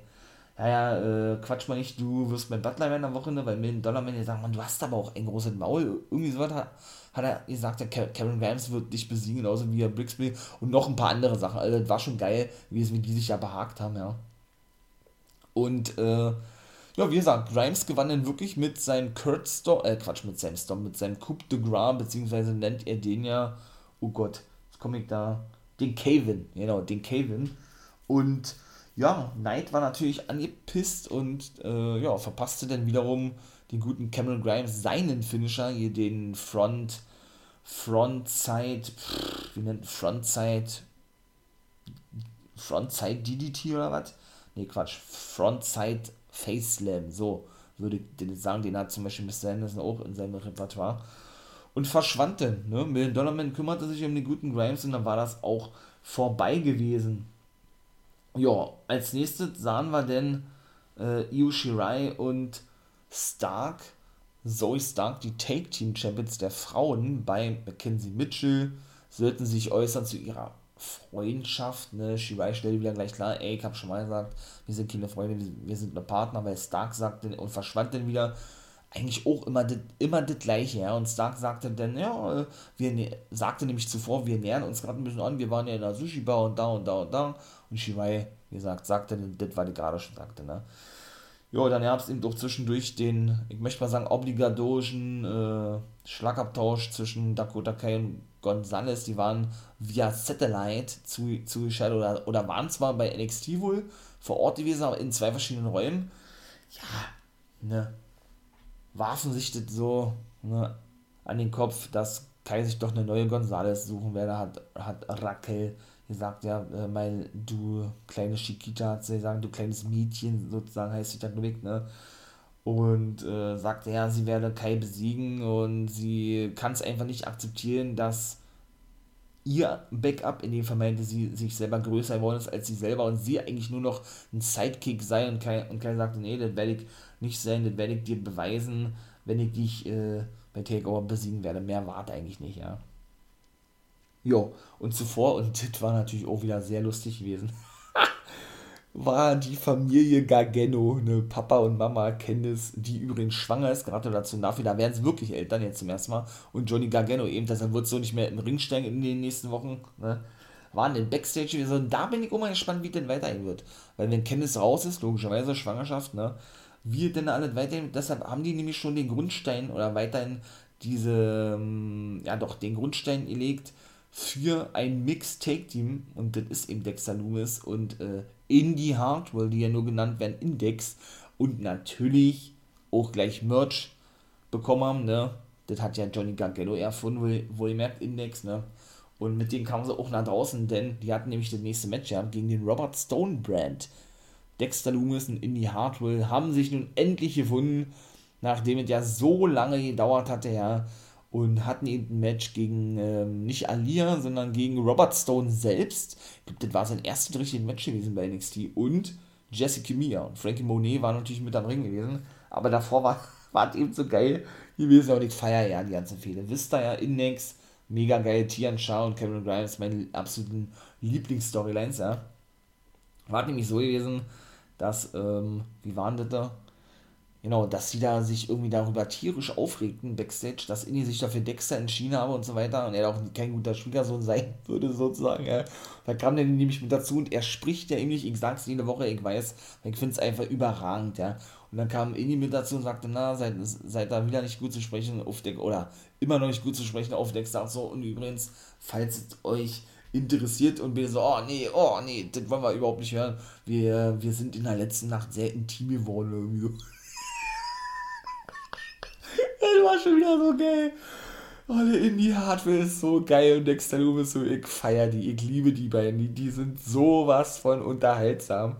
Ja, ja, äh, quatsch mal nicht, du wirst mein Butler werden am Wochenende, weil Million Dollar Man sagt, man, du hast aber auch ein großes Maul. Irgendwie so hat, hat er gesagt, der Karen Rams wird dich besiegen, genauso wie er Brixby und noch ein paar andere Sachen. Also, das war schon geil, wie, wie die sich ja behagt haben, ja. Und, äh, ja, wie gesagt, Grimes gewann dann wirklich mit seinem Kurt Storm, äh, Quatsch, mit seinem Storm, mit seinem Coup de Gras, beziehungsweise nennt er den ja oh Gott, jetzt komme ich da, den Kevin, genau, den Kevin. Und ja, Knight war natürlich angepisst und äh, ja, verpasste dann wiederum den guten Cameron Grimes seinen Finisher, hier den Front, Frontside, pff, wie nennt Frontside, Frontside DDT oder was? Ne, Quatsch, Frontside Face Slam, so würde ich sagen, den hat zum Beispiel Mr. Anderson auch in seinem Repertoire. Und verschwand dann, ne? Million Dollar Man kümmerte sich um den guten Grimes und dann war das auch vorbei gewesen. Ja, als nächstes sahen wir dann äh, Io Shirai und Stark, Zoe Stark, die Take Team Champions der Frauen bei Mackenzie Mitchell, sollten sich äußern zu ihrer Freundschaft. Ne? Shirai stellte wieder gleich klar, ey, ich hab schon mal gesagt, wir sind keine Freunde, wir sind eine Partner, weil Stark sagte und verschwand dann wieder, eigentlich auch immer das immer gleiche, ja. Und Stark sagte dann, ja, äh, wir sagte nämlich zuvor, wir nähern uns gerade ein bisschen an, wir waren ja in der Sushi-Bar und da und da und da. Und Shirai, wie gesagt, sagte, das war die gerade schon sagte, ne? Ja, dann gab es eben doch zwischendurch den, ich möchte mal sagen, obligatorischen äh, Schlagabtausch zwischen Dakota Kai und Gonzalez. Die waren via Satellite zu, zugeschaltet oder, oder waren zwar bei NXT wohl vor Ort gewesen, aber in zwei verschiedenen Räumen. Ja, ne, warfen sich das so ne, an den Kopf, dass Kai sich doch eine neue Gonzales suchen werde, hat, hat Raquel gesagt, ja, äh, du kleine Chiquita, gesagt, du kleines Mädchen, sozusagen heißt sie dann Glück, ne? Und äh, sagte, ja, sie werde Kai besiegen und sie kann es einfach nicht akzeptieren, dass ihr Backup, in dem Fall meinte sie, sich selber größer geworden ist als sie selber und sie eigentlich nur noch ein Sidekick sei und Kai, und Kai sagte, nee, das werde ich nicht sein, das werde ich dir beweisen, wenn ich dich äh, bei Takeover besiegen werde. Mehr warte eigentlich nicht, ja. Jo, und zuvor, und das war natürlich auch wieder sehr lustig gewesen, war die Familie Gargano, ne, Papa und Mama Candice, die übrigens schwanger ist, dazu dafür, da werden sie wirklich Eltern jetzt zum ersten Mal, und Johnny Gargano eben, deshalb wird so nicht mehr den Ring steigen in den nächsten Wochen, ne, waren in Backstage gewesen, und da bin ich auch mal gespannt, wie denn weitergehen wird, weil wenn Candice raus ist, logischerweise Schwangerschaft, ne, wie denn alles weiterhin, deshalb haben die nämlich schon den Grundstein oder weiterhin diese, ähm, ja doch, den Grundstein gelegt für ein Mix-Take-Team und das ist eben Dexter Loomis und äh, Indie Hardwell, die ja nur genannt werden, Index und natürlich auch gleich Merch bekommen haben, ne? Das hat ja Johnny Gargano erfunden, wohl, wohlgemerkt Index, ne? Und mit denen kamen sie auch nach draußen, denn die hatten nämlich das nächste Match ja, gegen den Robert Stone Brand. Dexter Loomis und Indy Hartwell haben sich nun endlich gefunden, nachdem es ja so lange gedauert hatte, ja, und hatten eben ein Match gegen ähm, nicht Alia, sondern gegen Robert Stone selbst. Ich das war sein erstes richtiges Match gewesen bei NXT und Jessica Mia und Frankie Monet war natürlich mit am Ring gewesen, aber davor war, war es eben so geil gewesen und ich feiere ja die ganzen Fehler. Vista ja Index, mega geil, Tian Shah und Cameron Grimes, meine absoluten Lieblingsstorylines, ja. War nämlich so gewesen, dass, ähm, wie waren das da? Genau, dass sie da sich irgendwie darüber tierisch aufregten, Backstage, dass Inni sich dafür Dexter entschieden habe und so weiter und er auch kein guter Schwiegersohn sein würde, sozusagen. Ja. Da kam der nämlich mit dazu und er spricht ja nämlich, ich sag's jede Woche, ich weiß, ich finde es einfach überragend, ja. Und dann kam Inni mit dazu und sagte, na, seid, seid da wieder nicht gut zu sprechen auf Dexter, oder immer noch nicht gut zu sprechen auf Dexter so. Und übrigens, falls es euch interessiert und bin so, oh nee, oh nee, das wollen wir überhaupt nicht hören. Wir, wir sind in der letzten Nacht sehr intim geworden irgendwie. Das war schon wieder so geil. Alle Indie Hardware ist so geil und Dexter ist so, ich feier die, ich liebe die beiden, die, die sind sowas von unterhaltsam.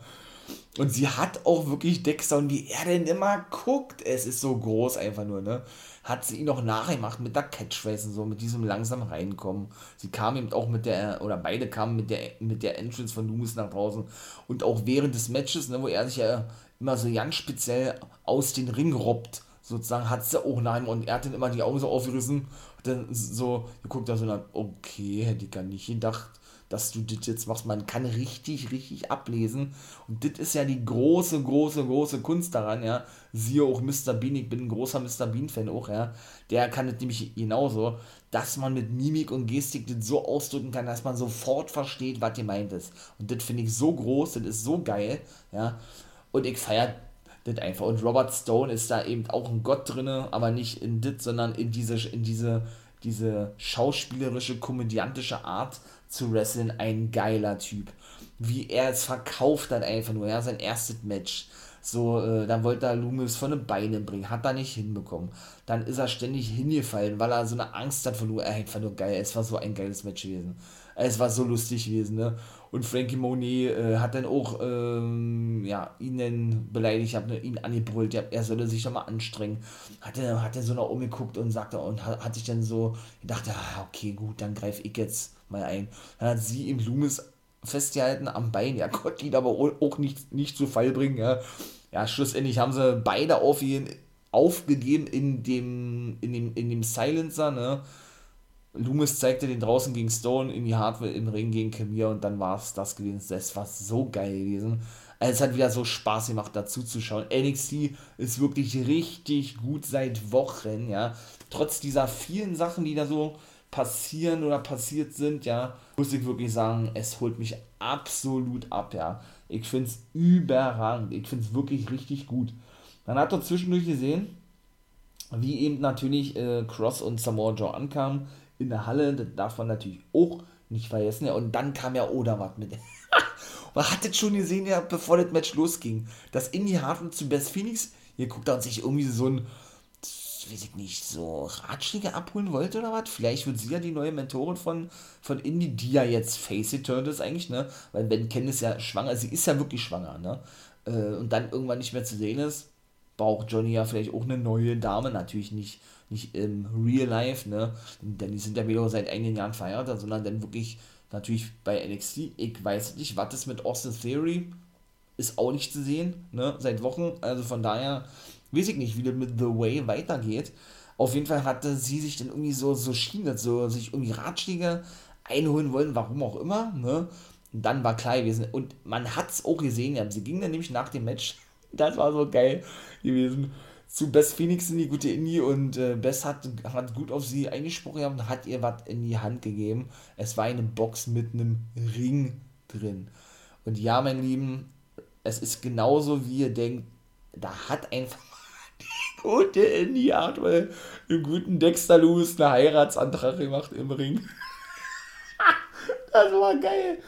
Und sie hat auch wirklich Dexter und wie er denn immer guckt, es ist so groß einfach nur, ne? hat sie ihn noch nachgemacht mit der Catchphrase und so, mit diesem langsam reinkommen. Sie kam eben auch mit der, oder beide kamen mit der, mit der Entrance von Loomis nach draußen. Und auch während des Matches, ne, wo er sich ja immer so ganz speziell aus den Ring robbt, sozusagen, hat sie auch ihm und er hat dann immer die Augen so aufgerissen und dann so geguckt, da so, dann, okay, hätte ich gar nicht gedacht dass du das jetzt machst. Man kann richtig, richtig ablesen. Und das ist ja die große, große, große Kunst daran, ja. Siehe auch Mr. Bean, ich bin ein großer Mr. Bean-Fan auch, ja. Der kann das nämlich genauso, dass man mit Mimik und Gestik das so ausdrücken kann, dass man sofort versteht, was gemeint ist. Und das finde ich so groß, das ist so geil, ja. Und ich feiere das einfach. Und Robert Stone ist da eben auch ein Gott drin, aber nicht in das, sondern in diese, in diese, diese schauspielerische, komödiantische Art, zu wresteln, ein geiler Typ. wie er es verkauft hat einfach nur, ja, sein erstes Match. So, äh, dann wollte er Loomis von den Beinen bringen, hat er nicht hinbekommen. Dann ist er ständig hingefallen, weil er so eine Angst hat von, er einfach nur geil, es war so ein geiles Match gewesen. Es war so lustig gewesen, ne? Und Frankie Monet äh, hat dann auch, ähm, ja, ihn dann beleidigt, hat ihn angebrüllt, ja, er solle sich doch mal anstrengen. Hat er, hat er so nach oben geguckt und sagte, und hat, hat sich dann so gedacht, ah, okay, gut, dann greife ich jetzt mal ein. Dann hat sie ihm Loomis festgehalten am Bein, ja, konnte ihn aber auch nicht, nicht zu Fall bringen, ja. Ja, schlussendlich haben sie beide aufgegeben in dem, in dem, in dem Silencer, ne Loomis zeigte den draußen gegen Stone, in die Hardware im Ring gegen Camille und dann war es das gewesen. Das war so geil gewesen. Also es hat wieder so Spaß gemacht, dazu zu schauen. NXT ist wirklich richtig gut seit Wochen, ja. Trotz dieser vielen Sachen, die da so passieren oder passiert sind, ja, muss ich wirklich sagen, es holt mich absolut ab, ja. Ich finde es überragend. Ich finde es wirklich richtig gut. Man hat doch zwischendurch gesehen, wie eben natürlich äh, Cross und Samoa Joe ankamen in der Halle, das darf man natürlich auch nicht vergessen. Ja. Und dann kam ja Odermatt mit. man hat das schon gesehen, ja, bevor das Match losging, dass Indy Hartmann zu Best Phoenix, hier guckt er sich irgendwie so ein, weiß ich nicht, so Ratschläge abholen wollte oder was. Vielleicht wird sie ja die neue Mentorin von, von Indy, die ja jetzt Face turned ist eigentlich, ne? Weil Ben Candice ja schwanger, sie ist ja wirklich schwanger, ne? Äh, und dann irgendwann nicht mehr zu sehen ist, braucht Johnny ja vielleicht auch eine neue Dame, natürlich nicht nicht im Real Life, ne? Denn die sind ja wieder seit einigen Jahren verheiratet, sondern dann wirklich natürlich bei NXT. Ich weiß nicht, was ist mit Austin Theory ist auch nicht zu sehen, ne? Seit Wochen. Also von daher weiß ich nicht, wie das mit The Way weitergeht. Auf jeden Fall hatte sie sich dann irgendwie so, so schien so sich irgendwie Ratschläge einholen wollen, warum auch immer, ne? Und dann war klar gewesen. Und man hat es auch gesehen, ja, sie ging dann nämlich nach dem Match, das war so geil gewesen, zu Bess Phoenix in die gute Indie und äh, Bess hat, hat gut auf sie eingesprochen und hat ihr was in die Hand gegeben. Es war eine Box mit einem Ring drin. Und ja, mein Lieben, es ist genauso, wie ihr denkt, da hat einfach die gute Indie Hardware im guten Dexter Lewis einen Heiratsantrag gemacht im Ring. das war geil.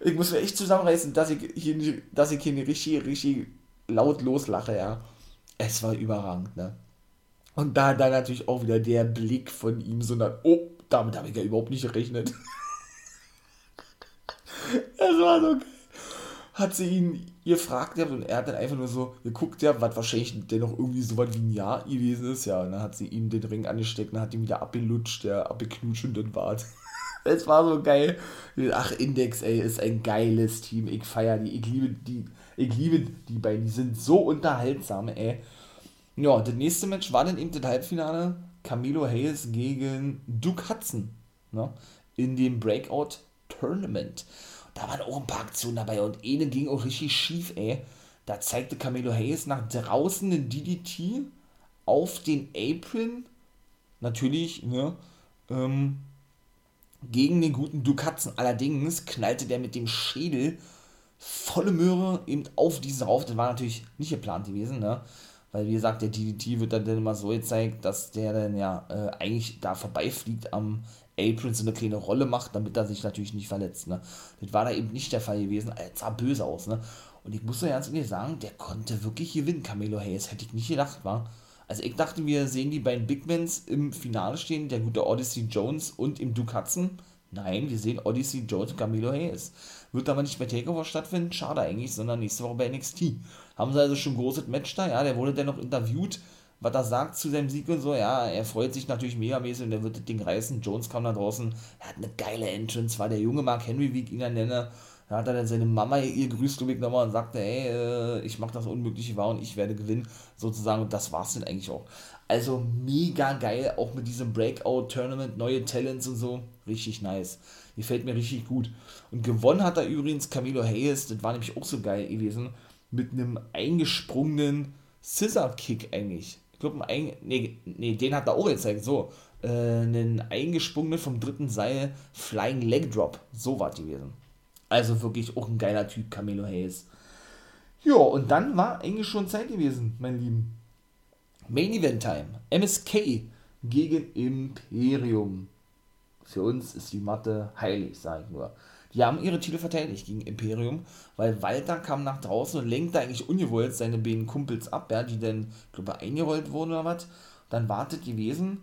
Ich muss mir echt zusammenreißen, dass ich hier, dass ich hier richtig, richtig laut loslache, ja es war überragend, ne? Und da dann natürlich auch wieder der Blick von ihm, so oh, damit habe ich ja überhaupt nicht gerechnet. das war so geil. Hat sie ihn gefragt und er hat dann einfach nur so geguckt, ja, was wahrscheinlich dennoch irgendwie so was wie ein Jahr gewesen ist, ja. Und dann hat sie ihm den Ring angesteckt und hat ihn wieder abgelutscht, der abgeknutscht und dann war es war so geil. Ach, Index, ey, ist ein geiles Team. Ich feiere die. Ich liebe die. Ich liebe die beiden. Die sind so unterhaltsam, ey. Ja, das nächste Match war dann eben das Halbfinale. Camilo Hayes gegen Duke Hudson. Ne? In dem Breakout Tournament. Da waren auch ein paar Aktionen dabei und eine ging auch richtig schief, ey. Da zeigte Camilo Hayes nach draußen den DDT auf den Apron. Natürlich, ne? Ähm, gegen den guten Hudson. Allerdings knallte der mit dem Schädel volle Möhre eben auf diesen rauf. Das war natürlich nicht geplant gewesen, ne? Weil, wie gesagt, der DDT wird dann immer so gezeigt, dass der dann ja äh, eigentlich da vorbeifliegt am Apron, so eine kleine Rolle macht, damit er sich natürlich nicht verletzt. Ne? Das war da eben nicht der Fall gewesen. Es sah böse aus. Ne? Und ich muss so ganz ehrlich sagen, der konnte wirklich gewinnen, Camelo Hayes. Hätte ich nicht gedacht, war. Also ich dachte, wir sehen die beiden Bigmans im Finale stehen, der gute Odyssey Jones und im Duke Hudson. Nein, wir sehen Odyssey Jones und Camilo Hayes. Wird aber nicht bei Takeover stattfinden, schade eigentlich, sondern nächste Woche bei NXT. Haben sie also schon ein großes Match da, ja, der wurde dann noch interviewt, was er sagt zu seinem Sieg und so, ja, er freut sich natürlich megamäßig und er wird das Ding reißen. Jones kam da draußen, er hat eine geile Entrance, war der junge Mark Henry, wie ich ihn dann nenne. Da hat er dann seine Mama ihr grüßt, ich, nochmal und sagte, ey, äh, ich mache das Unmögliche wahr und ich werde gewinnen, sozusagen. Und das war es dann eigentlich auch. Also mega geil, auch mit diesem Breakout-Tournament, neue Talents und so. Richtig nice. Gefällt mir richtig gut. Und gewonnen hat er übrigens Camilo Hayes, das war nämlich auch so geil gewesen, mit einem eingesprungenen Scissor-Kick eigentlich. Ich glaube, ein, nee, nee, den hat er auch gezeigt, so. Äh, einen eingesprungenen vom dritten Seil Flying Leg Drop. So war gewesen. Also wirklich auch ein geiler Typ, Camilo Hayes. Ja, und dann war eigentlich schon Zeit gewesen, mein Lieben. Main Event Time. MSK gegen Imperium. Für uns ist die Matte heilig, sage ich nur. Die haben ihre Titel verteidigt gegen Imperium, weil Walter kam nach draußen und lenkte eigentlich ungewollt seine beiden Kumpels ab, ja, die dann, glaube ich, eingerollt wurden oder was. Dann wartet gewesen.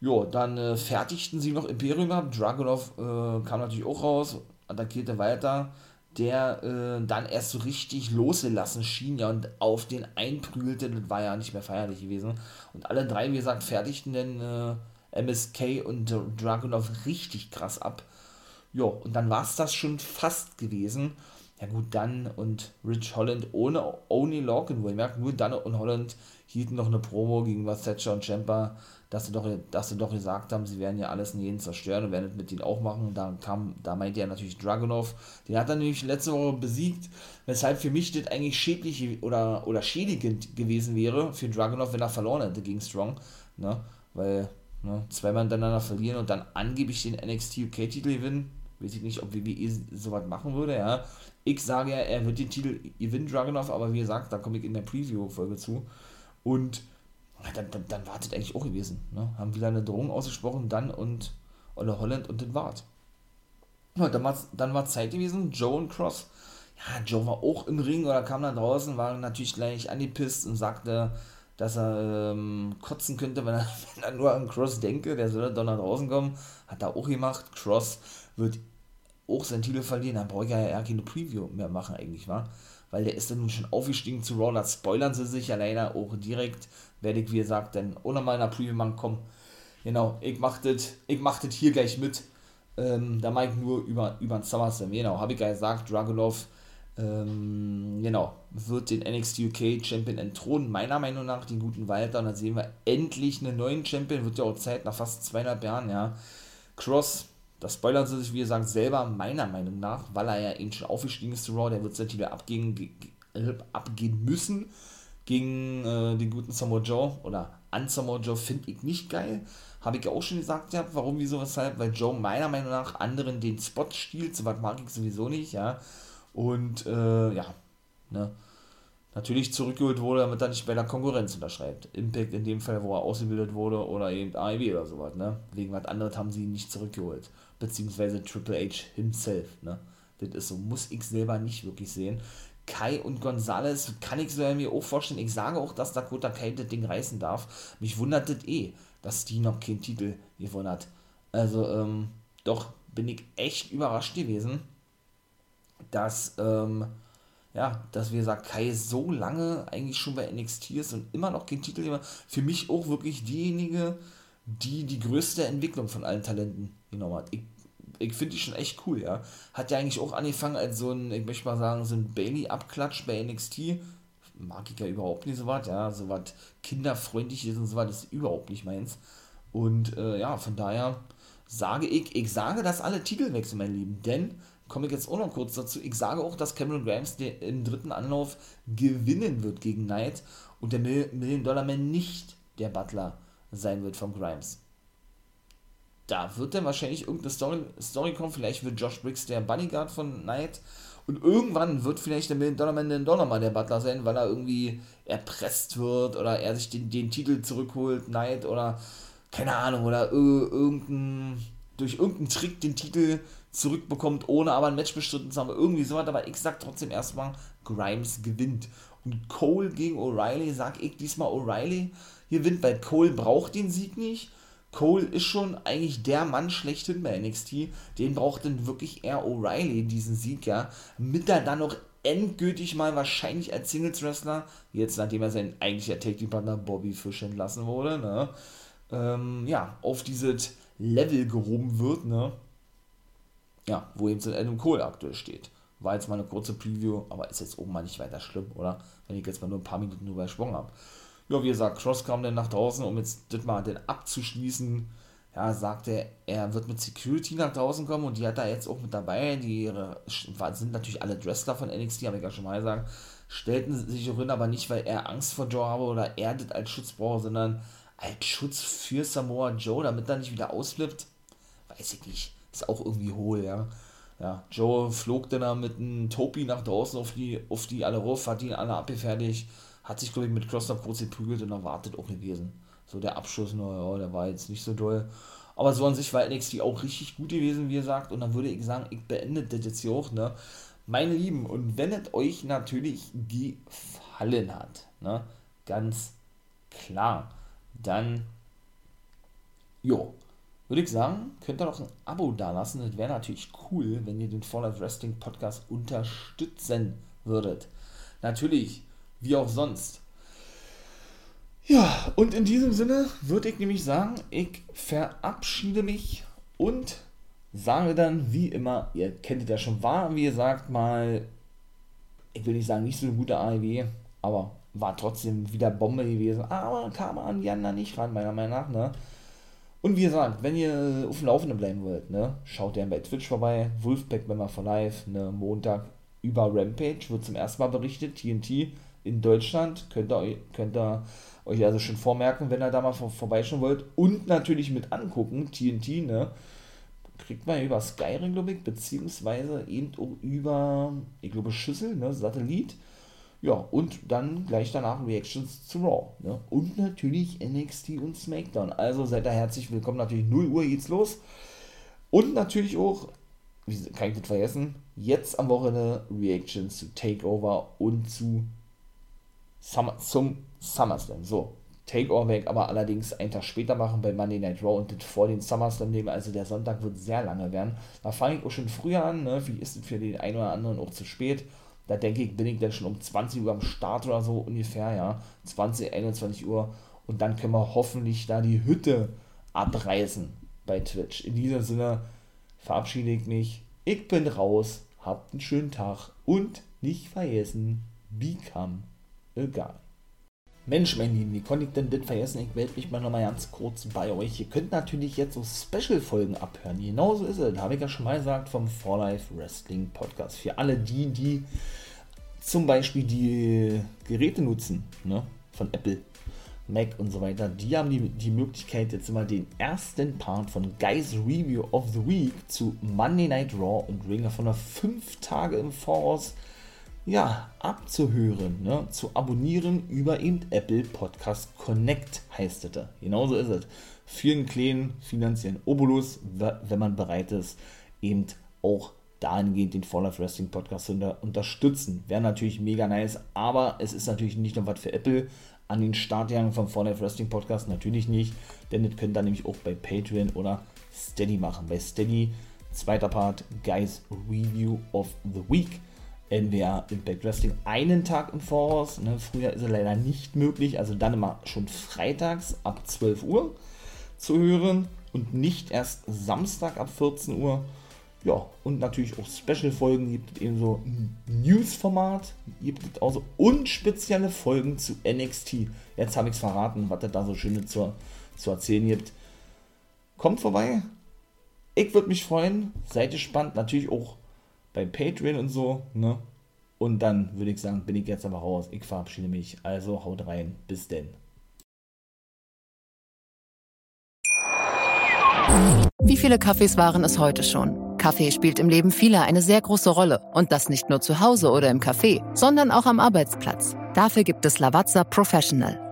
Jo, dann äh, fertigten sie noch Imperium ab. Dragunov äh, kam natürlich auch raus, attackierte Walter der äh, dann erst so richtig losgelassen schien, ja, und auf den einprügelte, das war ja nicht mehr feierlich gewesen. Und alle drei, wie gesagt, fertigten dann äh, MSK und Dragunov richtig krass ab. Jo, und dann war es das schon fast gewesen. Ja gut, dann und Rich Holland ohne Only Lorcan, wo ihr merkt, nur dann und Holland hielten noch eine Promo gegen was Thatcher und Champa dass sie doch, dass sie doch gesagt haben, sie werden ja alles in jeden zerstören und werden es mit denen auch machen. Da kam, da meinte er natürlich Dragunov. Den hat er nämlich letzte Woche besiegt, weshalb für mich das eigentlich schädlich oder, oder schädigend gewesen wäre für Dragunov, wenn er verloren hätte gegen Strong. Ne? Weil ne, zweimal hintereinander verlieren und dann angeblich den NXT UK-Titel gewinnen. Weiß ich nicht, ob WWE sowas machen würde, ja. Ich sage ja, er wird den Titel gewinnen, Dragunov, aber wie gesagt, da komme ich in der Preview-Folge zu. Und dann, dann, dann war das eigentlich auch gewesen. Ne? Haben wieder eine Drohung ausgesprochen, dann und Olle Holland und das war's. Ja, dann war dann Zeit gewesen, Joe und Cross. Ja, Joe war auch im Ring oder kam dann draußen, war natürlich gleich angepisst und sagte, dass er ähm, kotzen könnte, wenn er, wenn er nur an Cross denke, der soll dann nach draußen kommen. Hat er auch gemacht. Cross wird auch sein Titel verlieren, dann brauche ich ja eher keine Preview mehr machen eigentlich, war weil der ist dann nun schon aufgestiegen zu Raw, spoilern sie sich ja leider auch direkt, werde ich wie gesagt dann ohne meiner Preview machen, komm, genau, ich mach das, ich mach das hier gleich mit, ähm, da mache ich nur über, über den SummerSlam, genau, habe ich ja gesagt, Dragunov, ähm, genau, wird den NXT UK Champion entthronen, meiner Meinung nach, den guten Walter, und dann sehen wir endlich einen neuen Champion, wird ja auch Zeit, nach fast zweieinhalb Jahren, ja, Cross das spoilern sie sich, wie gesagt, selber, meiner Meinung nach, weil er ja eben schon aufgestiegen ist zu Raw, der wird sein Titel abgehen, abgehen müssen gegen äh, den guten Samoa Joe. Oder an Samoa Joe finde ich nicht geil. Habe ich ja auch schon gesagt, ja, warum, wieso, weshalb, weil Joe meiner Meinung nach anderen den Spot stiehlt, so was mag ich sowieso nicht, ja. Und äh, ja, ne, natürlich zurückgeholt wurde, damit er nicht bei der Konkurrenz unterschreibt. Impact in dem Fall, wo er ausgebildet wurde oder eben AEW oder sowas, ne? Wegen was anderes haben sie ihn nicht zurückgeholt beziehungsweise Triple H himself. Ne? Das ist so, muss ich selber nicht wirklich sehen. Kai und Gonzales kann ich so mir auch vorstellen. Ich sage auch, dass Dakota Kai das Ding reißen darf. Mich wundert das eh, dass die noch keinen Titel gewonnen hat. Also, ähm, doch bin ich echt überrascht gewesen, dass, ähm, ja, dass wie gesagt, Kai so lange eigentlich schon bei NXT ist und immer noch keinen Titel Für mich auch wirklich diejenige, die die größte Entwicklung von allen Talenten genommen hat. Ich ich finde die schon echt cool, ja. Hat ja eigentlich auch angefangen als so ein, ich möchte mal sagen, so ein Bailey-Abklatsch bei NXT. Mag ich ja überhaupt nicht so was, ja. So was kinderfreundliches und so was ist überhaupt nicht meins. Und äh, ja, von daher sage ich, ich sage, dass alle Titel wechseln, mein Lieben. Denn, komme ich jetzt auch noch kurz dazu, ich sage auch, dass Cameron Grimes im dritten Anlauf gewinnen wird gegen Knight und der Million-Dollar-Man nicht der Butler sein wird von Grimes da wird dann wahrscheinlich irgendeine Story, Story kommen. Vielleicht wird Josh Briggs der Bodyguard von Knight. Und irgendwann wird vielleicht der Million Dollar Man den Dollar mal der Butler sein, weil er irgendwie erpresst wird oder er sich den, den Titel zurückholt, Knight oder keine Ahnung, oder irgendein, durch irgendeinen Trick den Titel zurückbekommt, ohne aber ein Match bestritten zu haben. Irgendwie sowas, aber ich sag trotzdem erstmal, Grimes gewinnt. Und Cole gegen O'Reilly, sag ich diesmal O'Reilly gewinnt, weil Cole braucht den Sieg nicht Cole ist schon eigentlich der Mann schlechthin bei NXT. Den braucht dann wirklich eher O'Reilly, diesen Sieg, ja. Mit er dann noch endgültig mal wahrscheinlich als Singles-Wrestler, jetzt nachdem er sein eigentlicher Take-Partner Bobby Fish entlassen wurde, ne, ähm, ja, auf dieses Level gehoben wird, ne. Ja, wo eben so Adam Cole aktuell steht. War jetzt mal eine kurze Preview, aber ist jetzt oben mal nicht weiter schlimm, oder? Wenn ich jetzt mal nur ein paar Minuten drüber gesprochen habe ja, wie gesagt, Cross kam dann nach draußen, um jetzt das mal denn abzuschließen. Ja, sagte er, wird mit Security nach draußen kommen und die hat er jetzt auch mit dabei. Die sind natürlich alle Wrestler von NXT, habe ich ja schon mal gesagt. Stellten sich auch hin, aber nicht, weil er Angst vor Joe habe oder er das als Schutz brauche, sondern als Schutz für Samoa Joe, damit er nicht wieder ausflippt. Weiß ich nicht. Ist auch irgendwie hohl, ja. Ja, Joe flog dann mit einem Topi nach draußen auf die, auf die alle rauf, hat ihn alle abgefertigt hat sich, glaube ich, mit Kloster kurz geprügelt und erwartet auch gewesen. So der Abschuss, naja, der war jetzt nicht so doll. Aber so an sich war NXT auch richtig gut gewesen, wie gesagt. Und dann würde ich sagen, ich beende das jetzt hier auch, ne? Meine Lieben, und wenn es euch natürlich gefallen hat, ne? Ganz klar, dann, jo, würde ich sagen, könnt ihr doch ein Abo dalassen. Das wäre natürlich cool, wenn ihr den Fall of Wrestling Podcast unterstützen würdet. Natürlich, wie auch sonst. Ja, und in diesem Sinne würde ich nämlich sagen, ich verabschiede mich und sage dann wie immer, ihr kennt es ja schon, war wie gesagt mal, ich will nicht sagen, nicht so eine gute AEW, aber war trotzdem wieder Bombe gewesen. Aber kam an Jana nicht ran, meiner Meinung nach, ne? Und wie gesagt, wenn ihr auf dem Laufenden bleiben wollt, ne, schaut gerne bei Twitch vorbei, Wolfpack Member for Life, ne, Montag über Rampage, wird zum ersten Mal berichtet, TNT in Deutschland, könnt ihr, könnt ihr euch also schon vormerken, wenn ihr da mal vor, vorbeischauen wollt. Und natürlich mit angucken, TNT, ne, kriegt man über Skyrim, glaube ich, beziehungsweise eben auch über, ich glaube, Schüssel, ne, Satellit, ja, und dann gleich danach Reactions zu Raw. Ne? Und natürlich NXT und SmackDown. Also seid ihr herzlich willkommen. Natürlich 0 Uhr geht's los. Und natürlich auch, wie kann ich das vergessen, jetzt am Wochenende Reactions zu Takeover und zu Summer, zum SummerSlam. So, Takeover weg, aber allerdings einen Tag später machen bei Monday Night Raw und das vor den SummerSlam nehmen. Also der Sonntag wird sehr lange werden. Da fange ich auch schon früher an. Ne? Wie ist es für den einen oder anderen auch zu spät? Da denke ich, bin ich dann schon um 20 Uhr am Start oder so ungefähr, ja. 20, 21 Uhr. Und dann können wir hoffentlich da die Hütte abreißen bei Twitch. In diesem Sinne verabschiede ich mich. Ich bin raus. Habt einen schönen Tag und nicht vergessen, become guy. Mensch, mein Lieben, wie konnte ich denn das vergessen? Ich melde mich mal nochmal ganz kurz bei euch. Ihr könnt natürlich jetzt so Special-Folgen abhören. Genauso ist es. Habe ich ja schon mal gesagt vom For Life Wrestling Podcast. Für alle die, die zum Beispiel die Geräte nutzen, ne, von Apple, Mac und so weiter, die haben die, die Möglichkeit, jetzt immer den ersten Part von Guys Review of the Week zu Monday Night Raw und Ring of Honor fünf Tage im Voraus ja, abzuhören, ne, zu abonnieren über eben Apple Podcast Connect heißt es. Genauso ist es. Für einen kleinen finanziellen Obolus, wenn man bereit ist, eben auch dahingehend den Fall of Wrestling Podcast zu unter unterstützen. Wäre natürlich mega nice, aber es ist natürlich nicht nur was für Apple an den Startjahren vom Fall of Wrestling Podcast, natürlich nicht, denn das könnt ihr nämlich auch bei Patreon oder Steady machen. Bei Steady, zweiter Part, Guys Review of the Week NWA Impact Wrestling einen Tag im Voraus. Ne? Früher ist es leider nicht möglich, also dann immer schon freitags ab 12 Uhr zu hören und nicht erst Samstag ab 14 Uhr. Ja, und natürlich auch Special-Folgen gibt es eben so ein News-Format, gibt es auch so und spezielle Folgen zu NXT. Jetzt habe ich es verraten, was da so Schönes zu, zu erzählen gibt. Kommt vorbei. Ich würde mich freuen. Seid gespannt. Natürlich auch bei Patreon und so, ne? Und dann würde ich sagen, bin ich jetzt aber raus. Ich verabschiede mich. Also haut rein. Bis denn. Wie viele Kaffees waren es heute schon? Kaffee spielt im Leben vieler eine sehr große Rolle. Und das nicht nur zu Hause oder im Café, sondern auch am Arbeitsplatz. Dafür gibt es Lavazza Professional.